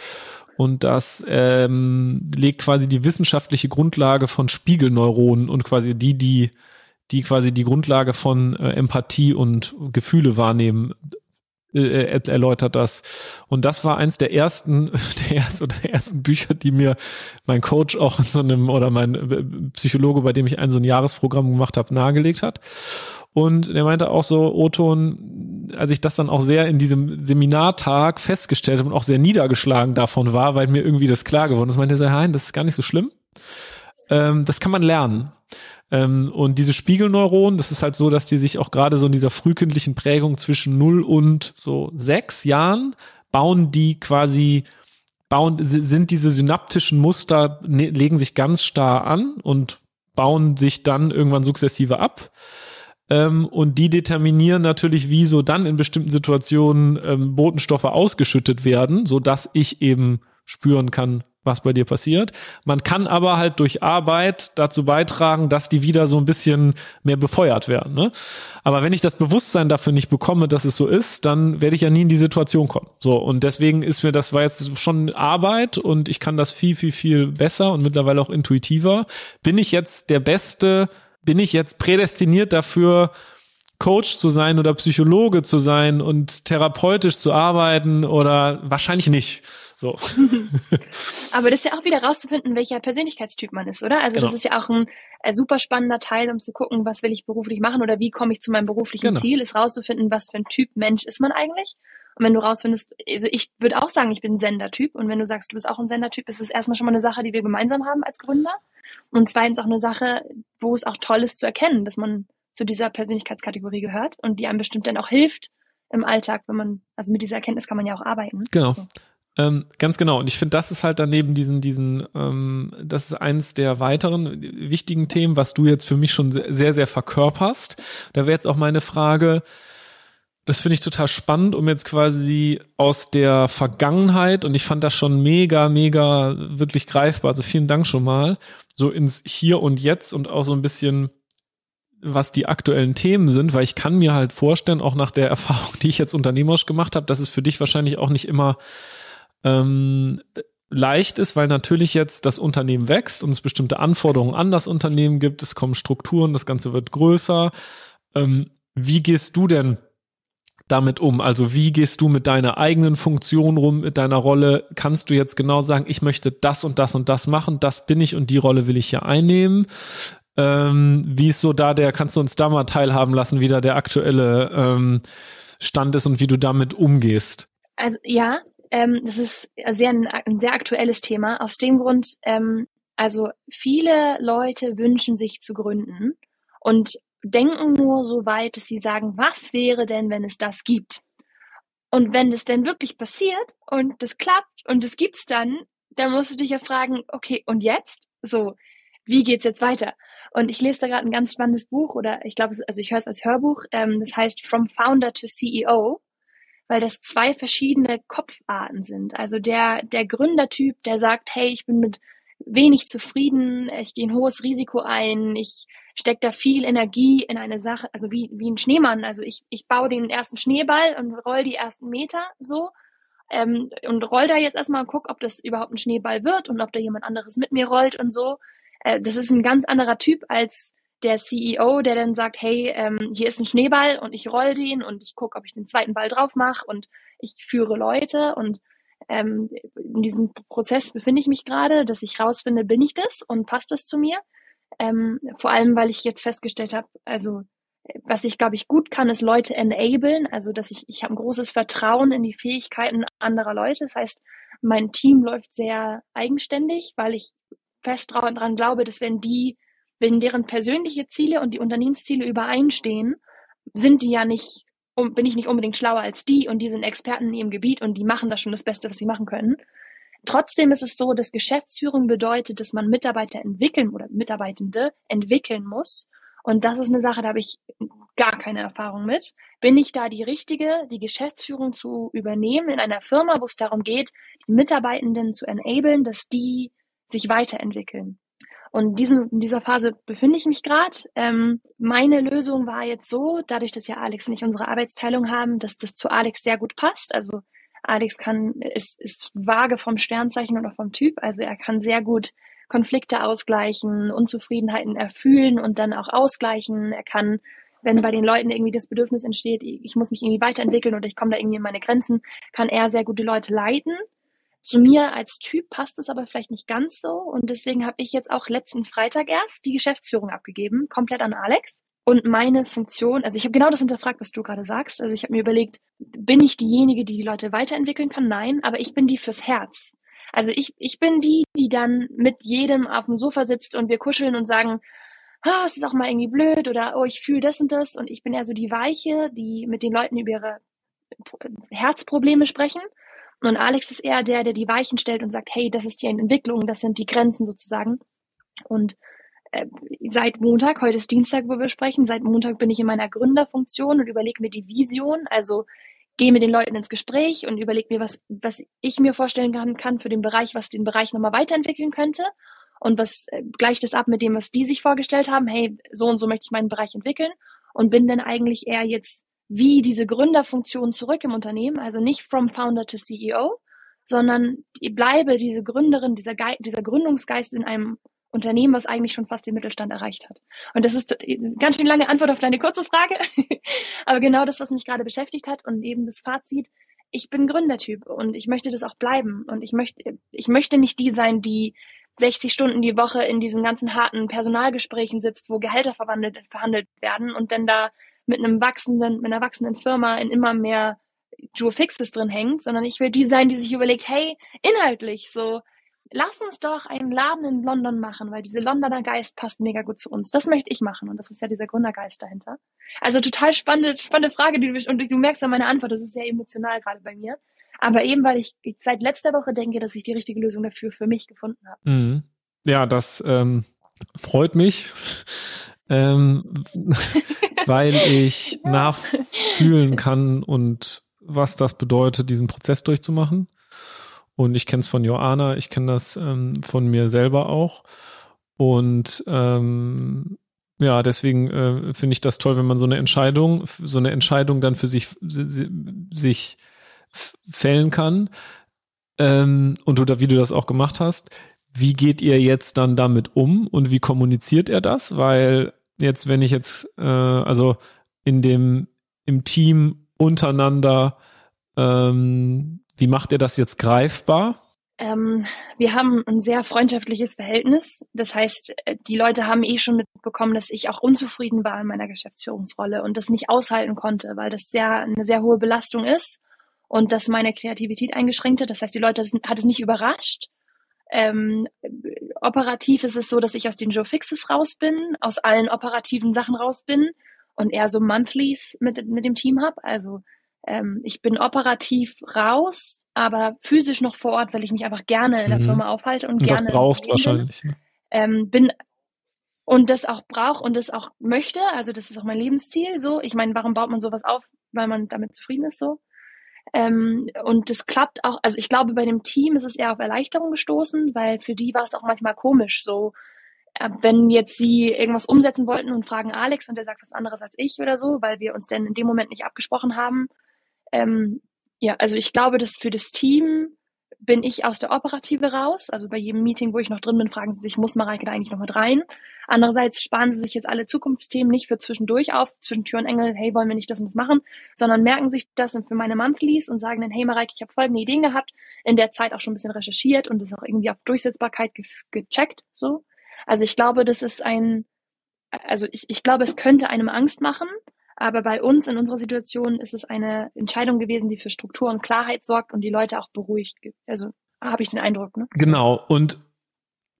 Und das ähm, legt quasi die wissenschaftliche Grundlage von Spiegelneuronen und quasi die, die, die quasi die Grundlage von äh, Empathie und Gefühle wahrnehmen, äh, erläutert das. Und das war eins der ersten, der, ersten, der ersten Bücher, die mir mein Coach auch in so einem oder mein äh, Psychologe, bei dem ich ein so ein Jahresprogramm gemacht habe, nahegelegt hat. Und er meinte auch so, Oton, als ich das dann auch sehr in diesem Seminartag festgestellt habe und auch sehr niedergeschlagen davon war, weil mir irgendwie das klar geworden ist, meinte er, Hein, das ist gar nicht so schlimm. Ähm, das kann man lernen. Ähm, und diese Spiegelneuronen, das ist halt so, dass die sich auch gerade so in dieser frühkindlichen Prägung zwischen 0 und so sechs Jahren bauen die quasi bauen, sind diese synaptischen Muster, ne, legen sich ganz starr an und bauen sich dann irgendwann sukzessive ab. Ähm, und die determinieren natürlich, wie so dann in bestimmten Situationen ähm, Botenstoffe ausgeschüttet werden, so dass ich eben spüren kann, was bei dir passiert. Man kann aber halt durch Arbeit dazu beitragen, dass die wieder so ein bisschen mehr befeuert werden. Ne? Aber wenn ich das Bewusstsein dafür nicht bekomme, dass es so ist, dann werde ich ja nie in die Situation kommen. So und deswegen ist mir das war jetzt schon Arbeit und ich kann das viel viel viel besser und mittlerweile auch intuitiver. Bin ich jetzt der Beste? Bin ich jetzt prädestiniert dafür? Coach zu sein oder Psychologe zu sein und therapeutisch zu arbeiten oder wahrscheinlich nicht. So. Aber das ist ja auch wieder rauszufinden, welcher Persönlichkeitstyp man ist, oder? Also genau. das ist ja auch ein äh, super spannender Teil, um zu gucken, was will ich beruflich machen oder wie komme ich zu meinem beruflichen genau. Ziel, ist rauszufinden, was für ein Typ Mensch ist man eigentlich. Und wenn du rausfindest, also ich würde auch sagen, ich bin Sendertyp. Und wenn du sagst, du bist auch ein Sendertyp, ist es erstmal schon mal eine Sache, die wir gemeinsam haben als Gründer. Und zweitens auch eine Sache, wo es auch toll ist zu erkennen, dass man zu dieser Persönlichkeitskategorie gehört und die einem bestimmt dann auch hilft im Alltag, wenn man, also mit dieser Erkenntnis kann man ja auch arbeiten. Genau. Ähm, ganz genau. Und ich finde, das ist halt daneben diesen, diesen, ähm, das ist eins der weiteren wichtigen Themen, was du jetzt für mich schon sehr, sehr verkörperst. Da wäre jetzt auch meine Frage, das finde ich total spannend, um jetzt quasi aus der Vergangenheit, und ich fand das schon mega, mega wirklich greifbar, also vielen Dank schon mal, so ins Hier und Jetzt und auch so ein bisschen was die aktuellen Themen sind, weil ich kann mir halt vorstellen, auch nach der Erfahrung, die ich jetzt unternehmerisch gemacht habe, dass es für dich wahrscheinlich auch nicht immer ähm, leicht ist, weil natürlich jetzt das Unternehmen wächst und es bestimmte Anforderungen an das Unternehmen gibt, es kommen Strukturen, das Ganze wird größer. Ähm, wie gehst du denn damit um? Also wie gehst du mit deiner eigenen Funktion rum, mit deiner Rolle? Kannst du jetzt genau sagen, ich möchte das und das und das machen, das bin ich und die Rolle will ich hier einnehmen? Ähm, wie ist so da der, kannst du uns da mal teilhaben lassen, wie da der aktuelle ähm, Stand ist und wie du damit umgehst? Also ja, ähm, das ist sehr ein, ein, sehr aktuelles Thema. Aus dem Grund, ähm, also viele Leute wünschen sich zu gründen und denken nur so weit, dass sie sagen, was wäre denn, wenn es das gibt? Und wenn das denn wirklich passiert und das klappt und es gibt's dann, dann musst du dich ja fragen, okay, und jetzt? So, wie geht's jetzt weiter? Und ich lese da gerade ein ganz spannendes Buch oder ich glaube, also ich höre es als Hörbuch. Ähm, das heißt From Founder to CEO weil das zwei verschiedene Kopfarten sind. Also der, der Gründertyp, der sagt, hey, ich bin mit wenig zufrieden, ich gehe ein hohes Risiko ein, ich stecke da viel Energie in eine Sache, also wie, wie ein Schneemann. Also ich, ich baue den ersten Schneeball und roll die ersten Meter so ähm, und roll da jetzt erstmal und guck, ob das überhaupt ein Schneeball wird und ob da jemand anderes mit mir rollt und so. Äh, das ist ein ganz anderer Typ als der CEO, der dann sagt, hey, ähm, hier ist ein Schneeball und ich roll den und ich gucke, ob ich den zweiten Ball drauf mache und ich führe Leute und ähm, in diesem Prozess befinde ich mich gerade, dass ich rausfinde, bin ich das und passt das zu mir? Ähm, vor allem, weil ich jetzt festgestellt habe, also was ich glaube ich gut kann, ist Leute enablen, also dass ich ich habe ein großes Vertrauen in die Fähigkeiten anderer Leute. Das heißt, mein Team läuft sehr eigenständig, weil ich fest daran glaube, dass wenn die wenn deren persönliche Ziele und die Unternehmensziele übereinstehen, sind die ja nicht, bin ich nicht unbedingt schlauer als die und die sind Experten in ihrem Gebiet und die machen das schon das Beste, was sie machen können. Trotzdem ist es so, dass Geschäftsführung bedeutet, dass man Mitarbeiter entwickeln oder Mitarbeitende entwickeln muss. Und das ist eine Sache, da habe ich gar keine Erfahrung mit. Bin ich da die richtige, die Geschäftsführung zu übernehmen in einer Firma, wo es darum geht, die Mitarbeitenden zu enablen, dass die sich weiterentwickeln? Und diesen, in dieser Phase befinde ich mich gerade. Ähm, meine Lösung war jetzt so, dadurch, dass ja Alex und ich unsere Arbeitsteilung haben, dass das zu Alex sehr gut passt. Also Alex kann, ist, ist vage vom Sternzeichen und auch vom Typ. Also er kann sehr gut Konflikte ausgleichen, Unzufriedenheiten erfühlen und dann auch ausgleichen. Er kann, wenn bei den Leuten irgendwie das Bedürfnis entsteht, ich muss mich irgendwie weiterentwickeln oder ich komme da irgendwie in meine Grenzen, kann er sehr gute Leute leiten. Zu mir als Typ passt es aber vielleicht nicht ganz so und deswegen habe ich jetzt auch letzten Freitag erst die Geschäftsführung abgegeben, komplett an Alex. Und meine Funktion, also ich habe genau das hinterfragt, was du gerade sagst. Also ich habe mir überlegt, bin ich diejenige, die die Leute weiterentwickeln kann? Nein, aber ich bin die fürs Herz. Also ich, ich bin die, die dann mit jedem auf dem Sofa sitzt und wir kuscheln und sagen, ah, es ist auch mal irgendwie blöd oder oh, ich fühle das und das. Und ich bin eher so die Weiche, die mit den Leuten über ihre Herzprobleme sprechen. Und Alex ist eher der, der die Weichen stellt und sagt, hey, das ist hier eine Entwicklung, das sind die Grenzen sozusagen. Und äh, seit Montag, heute ist Dienstag, wo wir sprechen, seit Montag bin ich in meiner Gründerfunktion und überlege mir die Vision, also gehe mit den Leuten ins Gespräch und überlege mir, was, was ich mir vorstellen kann, kann für den Bereich, was den Bereich nochmal weiterentwickeln könnte. Und was äh, gleicht es ab mit dem, was die sich vorgestellt haben, hey, so und so möchte ich meinen Bereich entwickeln. Und bin dann eigentlich eher jetzt wie diese Gründerfunktion zurück im Unternehmen, also nicht from Founder to CEO, sondern bleibe diese Gründerin, dieser, Ge dieser Gründungsgeist in einem Unternehmen, was eigentlich schon fast den Mittelstand erreicht hat. Und das ist ganz schön lange Antwort auf deine kurze Frage, aber genau das, was mich gerade beschäftigt hat und eben das Fazit. Ich bin Gründertyp und ich möchte das auch bleiben und ich möchte, ich möchte nicht die sein, die 60 Stunden die Woche in diesen ganzen harten Personalgesprächen sitzt, wo Gehälter verwandelt, verhandelt werden und dann da mit einem wachsenden, mit einer wachsenden Firma in immer mehr Jewel Fixes drin hängt, sondern ich will die sein, die sich überlegt, hey, inhaltlich so, lass uns doch einen Laden in London machen, weil diese Londoner Geist passt mega gut zu uns. Das möchte ich machen und das ist ja dieser Gründergeist dahinter. Also total spannende, spannende Frage, die du, und du merkst an meiner Antwort, das ist sehr emotional gerade bei mir. Aber eben, weil ich seit letzter Woche denke, dass ich die richtige Lösung dafür für mich gefunden habe. Mhm. Ja, das ähm, freut mich ähm, weil ich nachfühlen kann und was das bedeutet, diesen Prozess durchzumachen. Und ich kenne es von Joanna, ich kenne das ähm, von mir selber auch. Und ähm, ja, deswegen äh, finde ich das toll, wenn man so eine Entscheidung, so eine Entscheidung dann für sich, sich fällen kann. Ähm, und du, wie du das auch gemacht hast. Wie geht ihr jetzt dann damit um und wie kommuniziert er das? Weil jetzt, wenn ich jetzt, äh, also in dem, im Team untereinander, ähm, wie macht ihr das jetzt greifbar? Ähm, wir haben ein sehr freundschaftliches Verhältnis. Das heißt, äh, die Leute haben eh schon mitbekommen, dass ich auch unzufrieden war in meiner Geschäftsführungsrolle und das nicht aushalten konnte, weil das sehr eine sehr hohe Belastung ist und dass meine Kreativität eingeschränkt hat. Das heißt, die Leute hat es nicht überrascht. Ähm, operativ ist es so, dass ich aus den Joe Fixes raus bin, aus allen operativen Sachen raus bin und eher so Monthlies mit, mit dem Team habe. Also ähm, ich bin operativ raus, aber physisch noch vor Ort, weil ich mich einfach gerne in der mhm. Firma aufhalte und, und gerne. Das brauchst wahrscheinlich. Ne? Ähm, bin und das auch braucht und das auch möchte. Also das ist auch mein Lebensziel. So, ich meine, warum baut man sowas auf, weil man damit zufrieden ist? So. Ähm, und das klappt auch, also ich glaube, bei dem Team ist es eher auf Erleichterung gestoßen, weil für die war es auch manchmal komisch, so äh, wenn jetzt sie irgendwas umsetzen wollten und fragen Alex und der sagt was anderes als ich oder so, weil wir uns denn in dem Moment nicht abgesprochen haben. Ähm, ja, also ich glaube, dass für das Team bin ich aus der Operative raus. Also bei jedem Meeting, wo ich noch drin bin, fragen sie sich, muss Mareike da eigentlich noch mit rein? Andererseits sparen sie sich jetzt alle Zukunftsthemen nicht für zwischendurch auf, zwischen Tür und Engel, hey, wollen wir nicht das und das machen, sondern merken sich das für meine Monthlies und sagen dann, hey Mareike, ich habe folgende Ideen gehabt, in der Zeit auch schon ein bisschen recherchiert und das auch irgendwie auf Durchsetzbarkeit ge gecheckt, so. Also ich glaube, das ist ein, also ich, ich glaube, es könnte einem Angst machen, aber bei uns in unserer Situation ist es eine Entscheidung gewesen, die für Struktur und Klarheit sorgt und die Leute auch beruhigt. Also habe ich den Eindruck. Ne? Genau. Und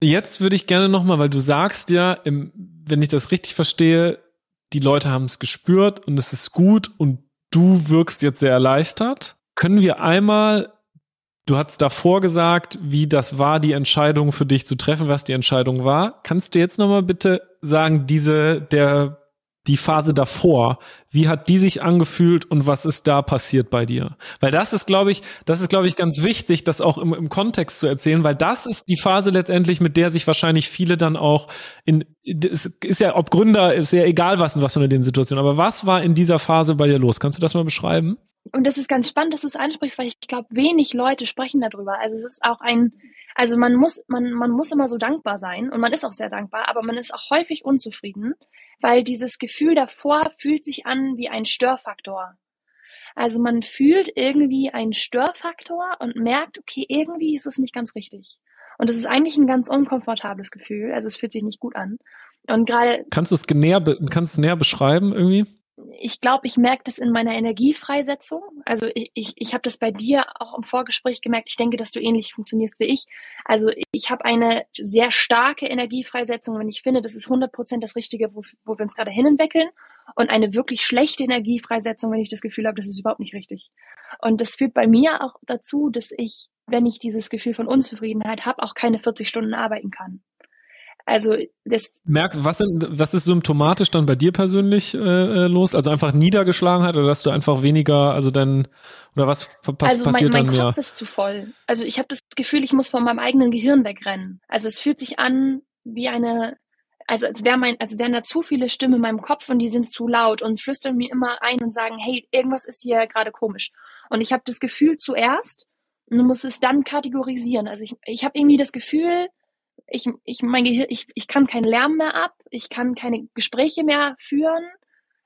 jetzt würde ich gerne nochmal, weil du sagst ja, im, wenn ich das richtig verstehe, die Leute haben es gespürt und es ist gut und du wirkst jetzt sehr erleichtert. Können wir einmal, du hast davor gesagt, wie das war, die Entscheidung für dich zu treffen, was die Entscheidung war. Kannst du jetzt nochmal bitte sagen, diese, der die Phase davor, wie hat die sich angefühlt und was ist da passiert bei dir? Weil das ist, glaube ich, das ist, glaube ich, ganz wichtig, das auch im, im Kontext zu erzählen, weil das ist die Phase letztendlich, mit der sich wahrscheinlich viele dann auch in, es ist ja, ob Gründer, ist ja egal was in was für eine Lebenssituation, aber was war in dieser Phase bei dir los? Kannst du das mal beschreiben? Und das ist ganz spannend, dass du es ansprichst, weil ich glaube, wenig Leute sprechen darüber. Also es ist auch ein, also man muss, man, man muss immer so dankbar sein und man ist auch sehr dankbar, aber man ist auch häufig unzufrieden weil dieses Gefühl davor fühlt sich an wie ein Störfaktor. Also man fühlt irgendwie einen Störfaktor und merkt, okay, irgendwie ist es nicht ganz richtig. Und es ist eigentlich ein ganz unkomfortables Gefühl. Also es fühlt sich nicht gut an. Und gerade. Kannst du es näher, kannst es näher beschreiben irgendwie? Ich glaube, ich merke das in meiner Energiefreisetzung. Also ich, ich, ich habe das bei dir auch im Vorgespräch gemerkt. Ich denke, dass du ähnlich funktionierst wie ich. Also ich habe eine sehr starke Energiefreisetzung, wenn ich finde, das ist 100 Prozent das Richtige, wo, wo wir uns gerade hinentwickeln. Und eine wirklich schlechte Energiefreisetzung, wenn ich das Gefühl habe, das ist überhaupt nicht richtig. Und das führt bei mir auch dazu, dass ich, wenn ich dieses Gefühl von Unzufriedenheit habe, auch keine 40 Stunden arbeiten kann. Also das Merk, was, sind, was ist symptomatisch dann bei dir persönlich äh, äh los? Also einfach Niedergeschlagenheit oder dass du einfach weniger, also dann oder was pass, also passiert mein, mein dann Kopf ist zu voll. Also ich habe das Gefühl, ich muss von meinem eigenen Gehirn wegrennen. Also es fühlt sich an wie eine, also als wäre mein, als wären da zu viele Stimmen in meinem Kopf und die sind zu laut und flüstern mir immer ein und sagen, hey, irgendwas ist hier gerade komisch. Und ich habe das Gefühl zuerst und muss es dann kategorisieren. Also ich, ich habe irgendwie das Gefühl, ich, ich, mein Gehirn, ich, ich kann keinen Lärm mehr ab, ich kann keine Gespräche mehr führen,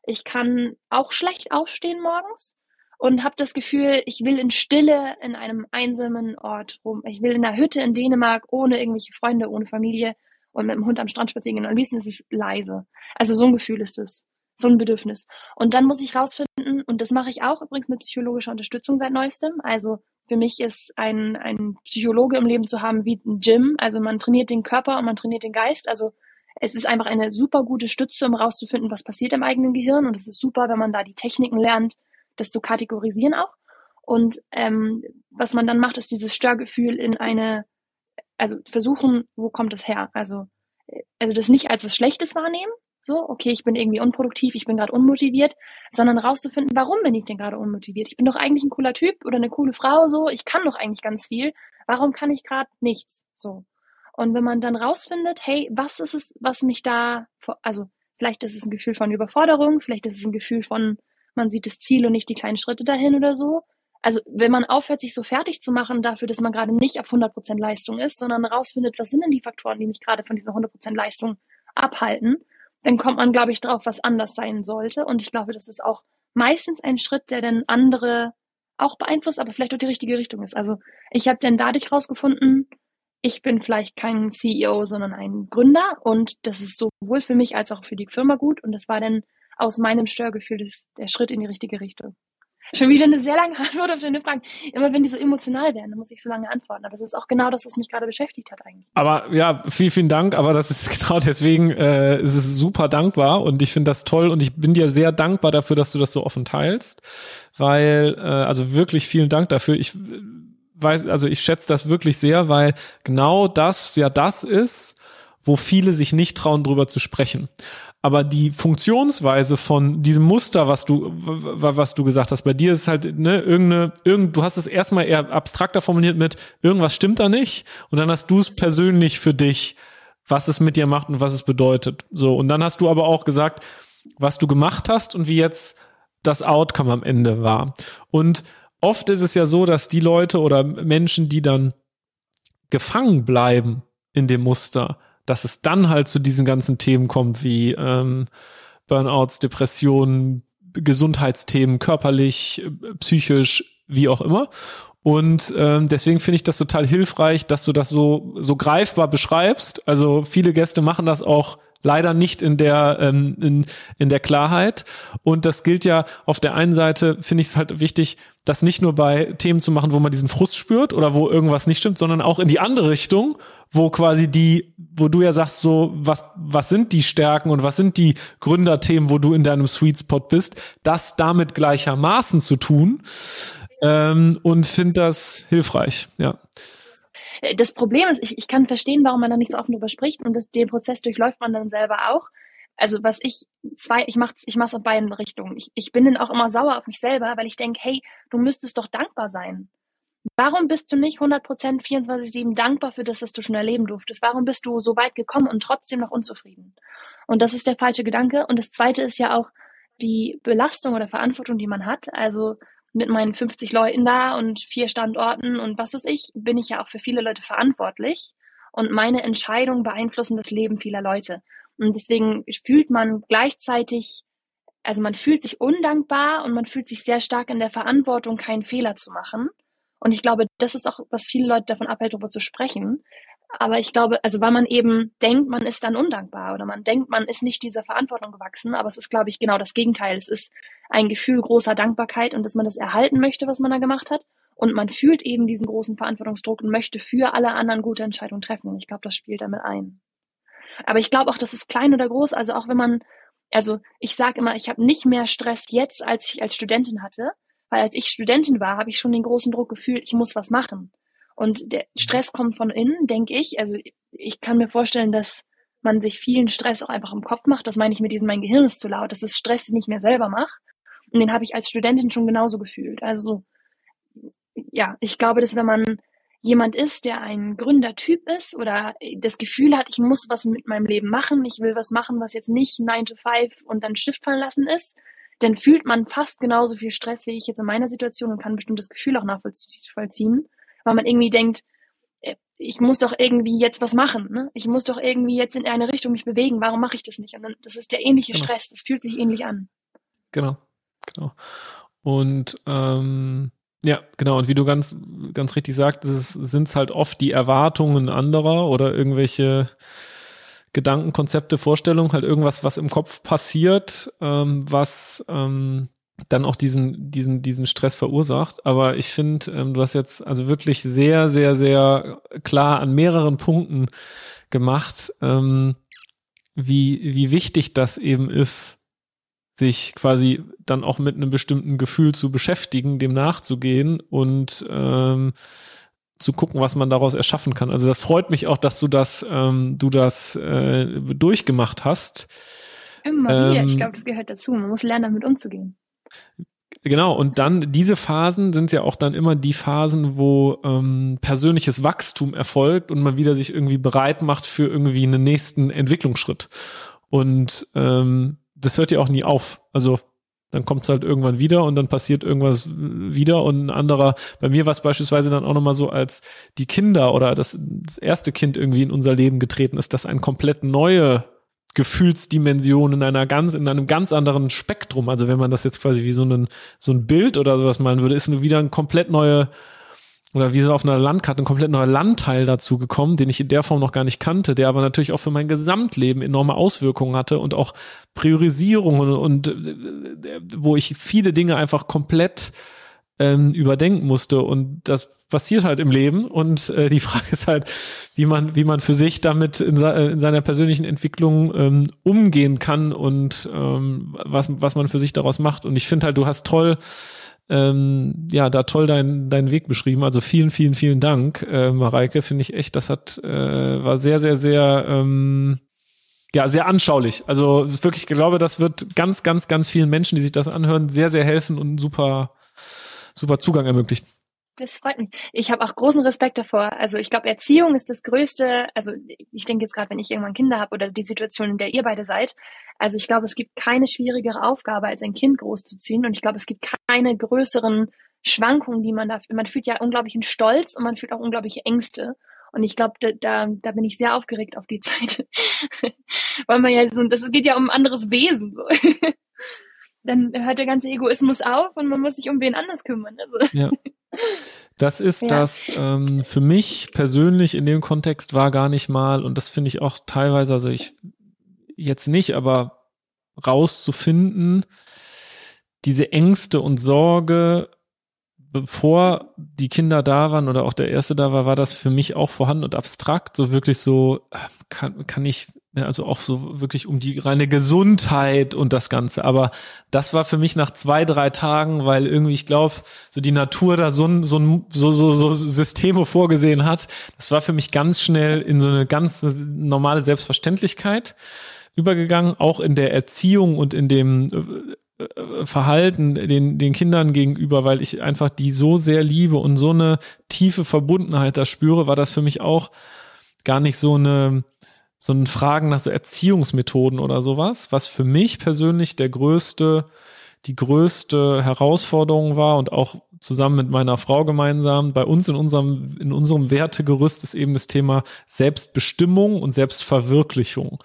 ich kann auch schlecht aufstehen morgens und habe das Gefühl, ich will in Stille in einem einsamen Ort rum. Ich will in der Hütte in Dänemark ohne irgendwelche Freunde, ohne Familie und mit dem Hund am Strand spazieren gehen. Und am liebsten ist es leise. Also so ein Gefühl ist es. So ein Bedürfnis. Und dann muss ich rausfinden, und das mache ich auch übrigens mit psychologischer Unterstützung seit neuestem. Also für mich ist ein, ein Psychologe im Leben zu haben wie ein Gym. Also man trainiert den Körper und man trainiert den Geist. Also es ist einfach eine super gute Stütze, um rauszufinden, was passiert im eigenen Gehirn. Und es ist super, wenn man da die Techniken lernt, das zu kategorisieren auch. Und ähm, was man dann macht, ist dieses Störgefühl in eine, also versuchen, wo kommt es her? Also, äh, also das nicht als was Schlechtes wahrnehmen, so, okay, ich bin irgendwie unproduktiv, ich bin gerade unmotiviert, sondern rauszufinden, warum bin ich denn gerade unmotiviert? Ich bin doch eigentlich ein cooler Typ oder eine coole Frau, so, ich kann doch eigentlich ganz viel. Warum kann ich gerade nichts? So. Und wenn man dann rausfindet, hey, was ist es, was mich da, also vielleicht ist es ein Gefühl von Überforderung, vielleicht ist es ein Gefühl von, man sieht das Ziel und nicht die kleinen Schritte dahin oder so. Also wenn man aufhört, sich so fertig zu machen dafür, dass man gerade nicht auf 100% Leistung ist, sondern rausfindet, was sind denn die Faktoren, die mich gerade von dieser 100% Leistung abhalten dann kommt man, glaube ich, drauf, was anders sein sollte. Und ich glaube, das ist auch meistens ein Schritt, der dann andere auch beeinflusst, aber vielleicht auch die richtige Richtung ist. Also ich habe dann dadurch rausgefunden, ich bin vielleicht kein CEO, sondern ein Gründer und das ist sowohl für mich als auch für die Firma gut und das war dann aus meinem Störgefühl das, der Schritt in die richtige Richtung. Schon wieder eine sehr lange Antwort auf deine Fragen. Immer wenn die so emotional werden, dann muss ich so lange antworten. Aber das ist auch genau das, was mich gerade beschäftigt hat eigentlich. Aber ja, vielen, vielen Dank. Aber das ist genau deswegen, äh, ist es super dankbar und ich finde das toll und ich bin dir sehr dankbar dafür, dass du das so offen teilst. Weil, äh, also wirklich vielen Dank dafür. Ich weiß, also ich schätze das wirklich sehr, weil genau das ja das ist, wo viele sich nicht trauen, drüber zu sprechen. Aber die Funktionsweise von diesem Muster, was du, was du gesagt hast, bei dir ist halt, ne, irgendeine, irgend, du hast es erstmal eher abstrakter formuliert mit, irgendwas stimmt da nicht. Und dann hast du es persönlich für dich, was es mit dir macht und was es bedeutet. So. Und dann hast du aber auch gesagt, was du gemacht hast und wie jetzt das Outcome am Ende war. Und oft ist es ja so, dass die Leute oder Menschen, die dann gefangen bleiben in dem Muster, dass es dann halt zu diesen ganzen Themen kommt wie ähm, Burnouts, Depressionen, Gesundheitsthemen, körperlich, psychisch, wie auch immer. Und ähm, deswegen finde ich das total hilfreich, dass du das so so greifbar beschreibst. Also viele Gäste machen das auch leider nicht in der ähm, in, in der Klarheit. Und das gilt ja auf der einen Seite finde ich es halt wichtig, das nicht nur bei Themen zu machen, wo man diesen Frust spürt oder wo irgendwas nicht stimmt, sondern auch in die andere Richtung, wo quasi die, wo du ja sagst, so, was, was sind die Stärken und was sind die Gründerthemen, wo du in deinem Sweet Spot bist, das damit gleichermaßen zu tun. Ähm, und finde das hilfreich, ja. Das Problem ist, ich, ich kann verstehen, warum man da nicht so offen drüber spricht und das, den Prozess durchläuft man dann selber auch. also was ich zwei, ich mach's, ich mach's auf beiden Richtungen. Ich, ich bin dann auch immer sauer auf mich selber, weil ich denke, hey, du müsstest doch dankbar sein. Warum bist du nicht 100% 24-7 dankbar für das, was du schon erleben durftest? Warum bist du so weit gekommen und trotzdem noch unzufrieden? Und das ist der falsche Gedanke. Und das zweite ist ja auch die Belastung oder Verantwortung, die man hat. Also mit meinen 50 Leuten da und vier Standorten und was weiß ich, bin ich ja auch für viele Leute verantwortlich. Und meine Entscheidungen beeinflussen das Leben vieler Leute. Und deswegen fühlt man gleichzeitig, also man fühlt sich undankbar und man fühlt sich sehr stark in der Verantwortung, keinen Fehler zu machen. Und ich glaube, das ist auch, was viele Leute davon abhält, darüber zu sprechen. Aber ich glaube, also weil man eben denkt, man ist dann undankbar oder man denkt, man ist nicht dieser Verantwortung gewachsen, aber es ist, glaube ich, genau das Gegenteil. Es ist ein Gefühl großer Dankbarkeit und dass man das erhalten möchte, was man da gemacht hat. Und man fühlt eben diesen großen Verantwortungsdruck und möchte für alle anderen gute Entscheidungen treffen. Ich glaube, das spielt damit ein. Aber ich glaube auch, das ist klein oder groß. Also auch wenn man, also ich sage immer, ich habe nicht mehr Stress jetzt, als ich als Studentin hatte, weil als ich Studentin war, habe ich schon den großen Druck gefühlt, ich muss was machen. Und der Stress kommt von innen, denke ich. Also ich kann mir vorstellen, dass man sich vielen Stress auch einfach im Kopf macht. Das meine ich mit diesem, mein Gehirn ist zu laut. Das ist Stress, den ich mir selber mache. Und den habe ich als Studentin schon genauso gefühlt. Also ja, ich glaube, dass wenn man jemand ist, der ein Gründertyp ist oder das Gefühl hat, ich muss was mit meinem Leben machen, ich will was machen, was jetzt nicht 9 to 5 und dann Stift fallen lassen ist, dann fühlt man fast genauso viel Stress wie ich jetzt in meiner Situation und kann bestimmt das Gefühl auch nachvollziehen weil man irgendwie denkt, äh, ich muss doch irgendwie jetzt was machen. Ne? Ich muss doch irgendwie jetzt in eine Richtung mich bewegen. Warum mache ich das nicht? Und dann, das ist der ähnliche genau. Stress. Das fühlt sich ähnlich an. Genau, genau. Und ähm, ja, genau. Und wie du ganz, ganz richtig sagst, sind es halt oft die Erwartungen anderer oder irgendwelche Gedanken, Konzepte, Vorstellungen, halt irgendwas, was im Kopf passiert, ähm, was ähm, dann auch diesen, diesen, diesen Stress verursacht. Aber ich finde, ähm, du hast jetzt also wirklich sehr, sehr, sehr klar an mehreren Punkten gemacht, ähm, wie, wie wichtig das eben ist, sich quasi dann auch mit einem bestimmten Gefühl zu beschäftigen, dem nachzugehen und ähm, zu gucken, was man daraus erschaffen kann. Also das freut mich auch, dass du das, ähm, du das äh, durchgemacht hast. Immer wieder. ich ähm, glaube, das gehört dazu. Man muss lernen, damit umzugehen. Genau, und dann diese Phasen sind ja auch dann immer die Phasen, wo ähm, persönliches Wachstum erfolgt und man wieder sich irgendwie bereit macht für irgendwie einen nächsten Entwicklungsschritt. Und ähm, das hört ja auch nie auf. Also dann kommt es halt irgendwann wieder und dann passiert irgendwas wieder und ein anderer. Bei mir war es beispielsweise dann auch nochmal so, als die Kinder oder das, das erste Kind irgendwie in unser Leben getreten ist, dass ein komplett neue Gefühlsdimension in einer ganz, in einem ganz anderen Spektrum. Also wenn man das jetzt quasi wie so ein, so ein Bild oder sowas malen würde, ist wieder ein komplett neue, oder wie so auf einer Landkarte ein komplett neuer Landteil dazu gekommen, den ich in der Form noch gar nicht kannte, der aber natürlich auch für mein Gesamtleben enorme Auswirkungen hatte und auch Priorisierungen und, und äh, wo ich viele Dinge einfach komplett ähm, überdenken musste und das passiert halt im Leben und äh, die Frage ist halt, wie man, wie man für sich damit in, in seiner persönlichen Entwicklung ähm, umgehen kann und ähm, was, was man für sich daraus macht. Und ich finde halt, du hast toll, ähm, ja, da toll deinen deinen Weg beschrieben. Also vielen, vielen, vielen Dank, äh, Mareike. Finde ich echt, das hat, äh, war sehr, sehr, sehr, ähm, ja, sehr anschaulich. Also wirklich, ich glaube, das wird ganz, ganz, ganz vielen Menschen, die sich das anhören, sehr, sehr helfen und super, super Zugang ermöglichen. Das freut mich. Ich habe auch großen Respekt davor. Also ich glaube, Erziehung ist das Größte. Also ich denke jetzt gerade, wenn ich irgendwann Kinder habe oder die Situation, in der ihr beide seid. Also ich glaube, es gibt keine schwierigere Aufgabe, als ein Kind großzuziehen. Und ich glaube, es gibt keine größeren Schwankungen, die man da. Man fühlt ja unglaublichen Stolz und man fühlt auch unglaubliche Ängste. Und ich glaube, da, da, da bin ich sehr aufgeregt auf die Zeit. Weil man ja so, das geht ja um ein anderes Wesen. So. Dann hört der ganze Egoismus auf und man muss sich um wen anders kümmern. Also. Ja. Das ist ja. das ähm, für mich persönlich in dem Kontext war gar nicht mal, und das finde ich auch teilweise, also ich jetzt nicht, aber rauszufinden, diese Ängste und Sorge, bevor die Kinder da waren oder auch der erste da war, war das für mich auch vorhanden und abstrakt, so wirklich so, äh, kann, kann ich also auch so wirklich um die reine Gesundheit und das Ganze. Aber das war für mich nach zwei, drei Tagen, weil irgendwie, ich glaube, so die Natur da so, ein, so, ein, so, so, so Systeme vorgesehen hat. Das war für mich ganz schnell in so eine ganz normale Selbstverständlichkeit übergegangen, auch in der Erziehung und in dem äh, äh, Verhalten den, den Kindern gegenüber, weil ich einfach die so sehr liebe und so eine tiefe Verbundenheit da spüre, war das für mich auch gar nicht so eine, so ein Fragen nach so Erziehungsmethoden oder sowas, was für mich persönlich der größte, die größte Herausforderung war und auch zusammen mit meiner Frau gemeinsam. Bei uns in unserem, in unserem Wertegerüst ist eben das Thema Selbstbestimmung und Selbstverwirklichung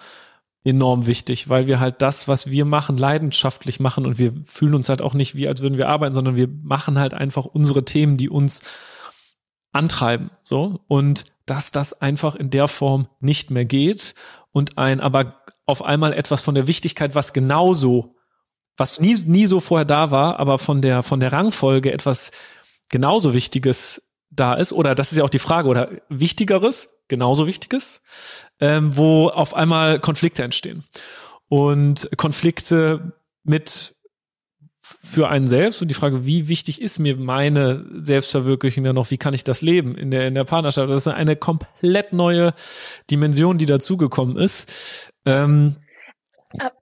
enorm wichtig, weil wir halt das, was wir machen, leidenschaftlich machen und wir fühlen uns halt auch nicht wie, als würden wir arbeiten, sondern wir machen halt einfach unsere Themen, die uns antreiben, so. Und dass das einfach in der Form nicht mehr geht und ein, aber auf einmal etwas von der Wichtigkeit, was genauso, was nie, nie so vorher da war, aber von der, von der Rangfolge etwas genauso Wichtiges da ist, oder das ist ja auch die Frage, oder Wichtigeres, genauso Wichtiges, ähm, wo auf einmal Konflikte entstehen. Und Konflikte mit für einen selbst und die Frage, wie wichtig ist mir meine Selbstverwirklichung denn noch, wie kann ich das leben in der, in der Partnerschaft? Das ist eine komplett neue Dimension, die dazugekommen ist. Ähm,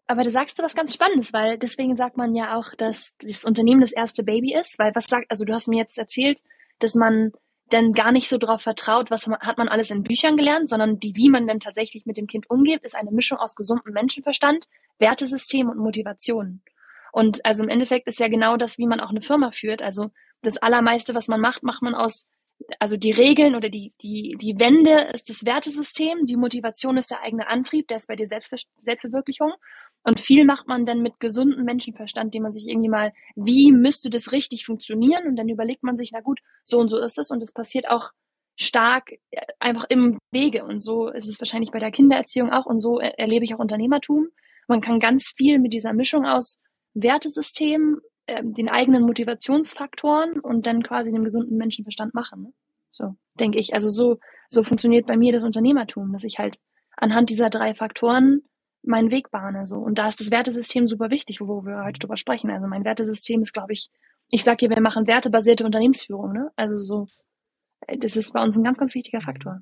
aber du sagst du was ganz Spannendes, weil deswegen sagt man ja auch, dass das Unternehmen das erste Baby ist, weil was sagt, also du hast mir jetzt erzählt, dass man denn gar nicht so darauf vertraut, was hat man alles in Büchern gelernt, sondern die, wie man denn tatsächlich mit dem Kind umgeht, ist eine Mischung aus gesundem Menschenverstand, Wertesystem und Motivation. Und also im Endeffekt ist ja genau das, wie man auch eine Firma führt. Also das Allermeiste, was man macht, macht man aus, also die Regeln oder die, die, die Wende ist das Wertesystem, die Motivation ist der eigene Antrieb, der ist bei dir Selbstver Selbstverwirklichung. Und viel macht man dann mit gesundem Menschenverstand, den man sich irgendwie mal, wie müsste das richtig funktionieren? Und dann überlegt man sich, na gut, so und so ist es. Und es passiert auch stark äh, einfach im Wege. Und so ist es wahrscheinlich bei der Kindererziehung auch. Und so erlebe ich auch Unternehmertum. Man kann ganz viel mit dieser Mischung aus Wertesystem, äh, den eigenen Motivationsfaktoren und dann quasi den gesunden Menschenverstand machen. Ne? So denke ich. Also so, so funktioniert bei mir das Unternehmertum, dass ich halt anhand dieser drei Faktoren meinen Weg bahne. So. Und da ist das Wertesystem super wichtig, wo wir heute drüber sprechen. Also mein Wertesystem ist, glaube ich, ich sage hier, wir machen wertebasierte Unternehmensführung. Ne? Also so, äh, das ist bei uns ein ganz, ganz wichtiger Faktor.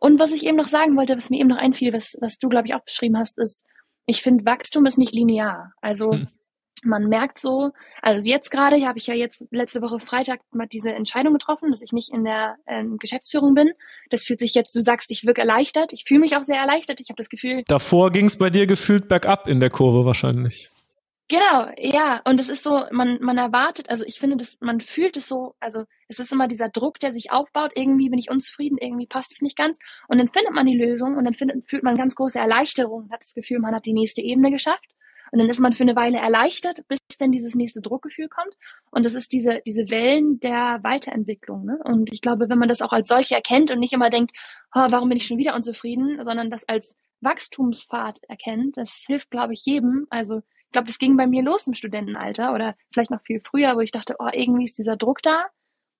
Und was ich eben noch sagen wollte, was mir eben noch einfiel, was, was du, glaube ich, auch beschrieben hast, ist, ich finde, Wachstum ist nicht linear. Also hm man merkt so, also jetzt gerade habe ich ja jetzt letzte Woche Freitag mal diese Entscheidung getroffen, dass ich nicht in der ähm, Geschäftsführung bin. Das fühlt sich jetzt, du sagst, ich wirke erleichtert. Ich fühle mich auch sehr erleichtert. Ich habe das Gefühl. Davor ging es bei dir gefühlt bergab in der Kurve wahrscheinlich. Genau, ja. Und es ist so, man, man erwartet, also ich finde, das, man fühlt es so, also es ist immer dieser Druck, der sich aufbaut. Irgendwie bin ich unzufrieden, irgendwie passt es nicht ganz. Und dann findet man die Lösung und dann findet, fühlt man ganz große Erleichterung, hat das Gefühl, man hat die nächste Ebene geschafft. Und dann ist man für eine Weile erleichtert, bis dann dieses nächste Druckgefühl kommt. Und das ist diese, diese Wellen der Weiterentwicklung. Ne? Und ich glaube, wenn man das auch als solche erkennt und nicht immer denkt, oh, warum bin ich schon wieder unzufrieden, sondern das als Wachstumspfad erkennt, das hilft, glaube ich, jedem. Also ich glaube, das ging bei mir los im Studentenalter oder vielleicht noch viel früher, wo ich dachte, oh, irgendwie ist dieser Druck da.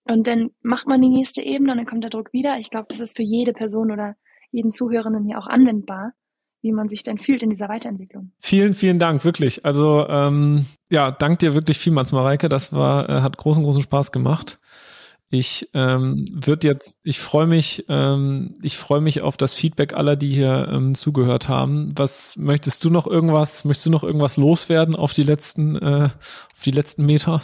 Und dann macht man die nächste Ebene und dann kommt der Druck wieder. Ich glaube, das ist für jede Person oder jeden Zuhörenden hier auch anwendbar wie man sich denn fühlt in dieser Weiterentwicklung. Vielen, vielen Dank, wirklich. Also ähm, ja, dank dir wirklich vielmals, Mareike. Das war, äh, hat großen, großen Spaß gemacht. Ich ähm, wird jetzt, ich freue mich, ähm, ich freue mich auf das Feedback aller, die hier ähm, zugehört haben. Was möchtest du noch irgendwas, möchtest du noch irgendwas loswerden auf die letzten, äh, auf die letzten Meter?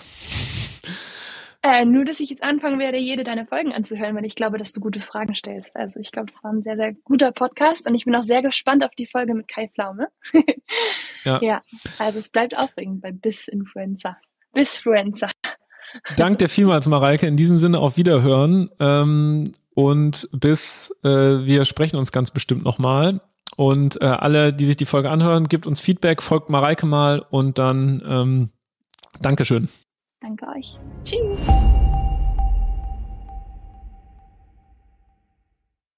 Äh, nur, dass ich jetzt anfangen werde, jede deiner Folgen anzuhören, weil ich glaube, dass du gute Fragen stellst. Also ich glaube, es war ein sehr, sehr guter Podcast und ich bin auch sehr gespannt auf die Folge mit Kai Pflaume. ja. ja, also es bleibt aufregend bei Biss-Influencer. Bissfluencer. Dank dir vielmals, Mareike. In diesem Sinne auf Wiederhören ähm, und bis äh, wir sprechen uns ganz bestimmt nochmal. Und äh, alle, die sich die Folge anhören, gibt uns Feedback, folgt Mareike mal und dann ähm, Dankeschön. Danke euch. Tschüss.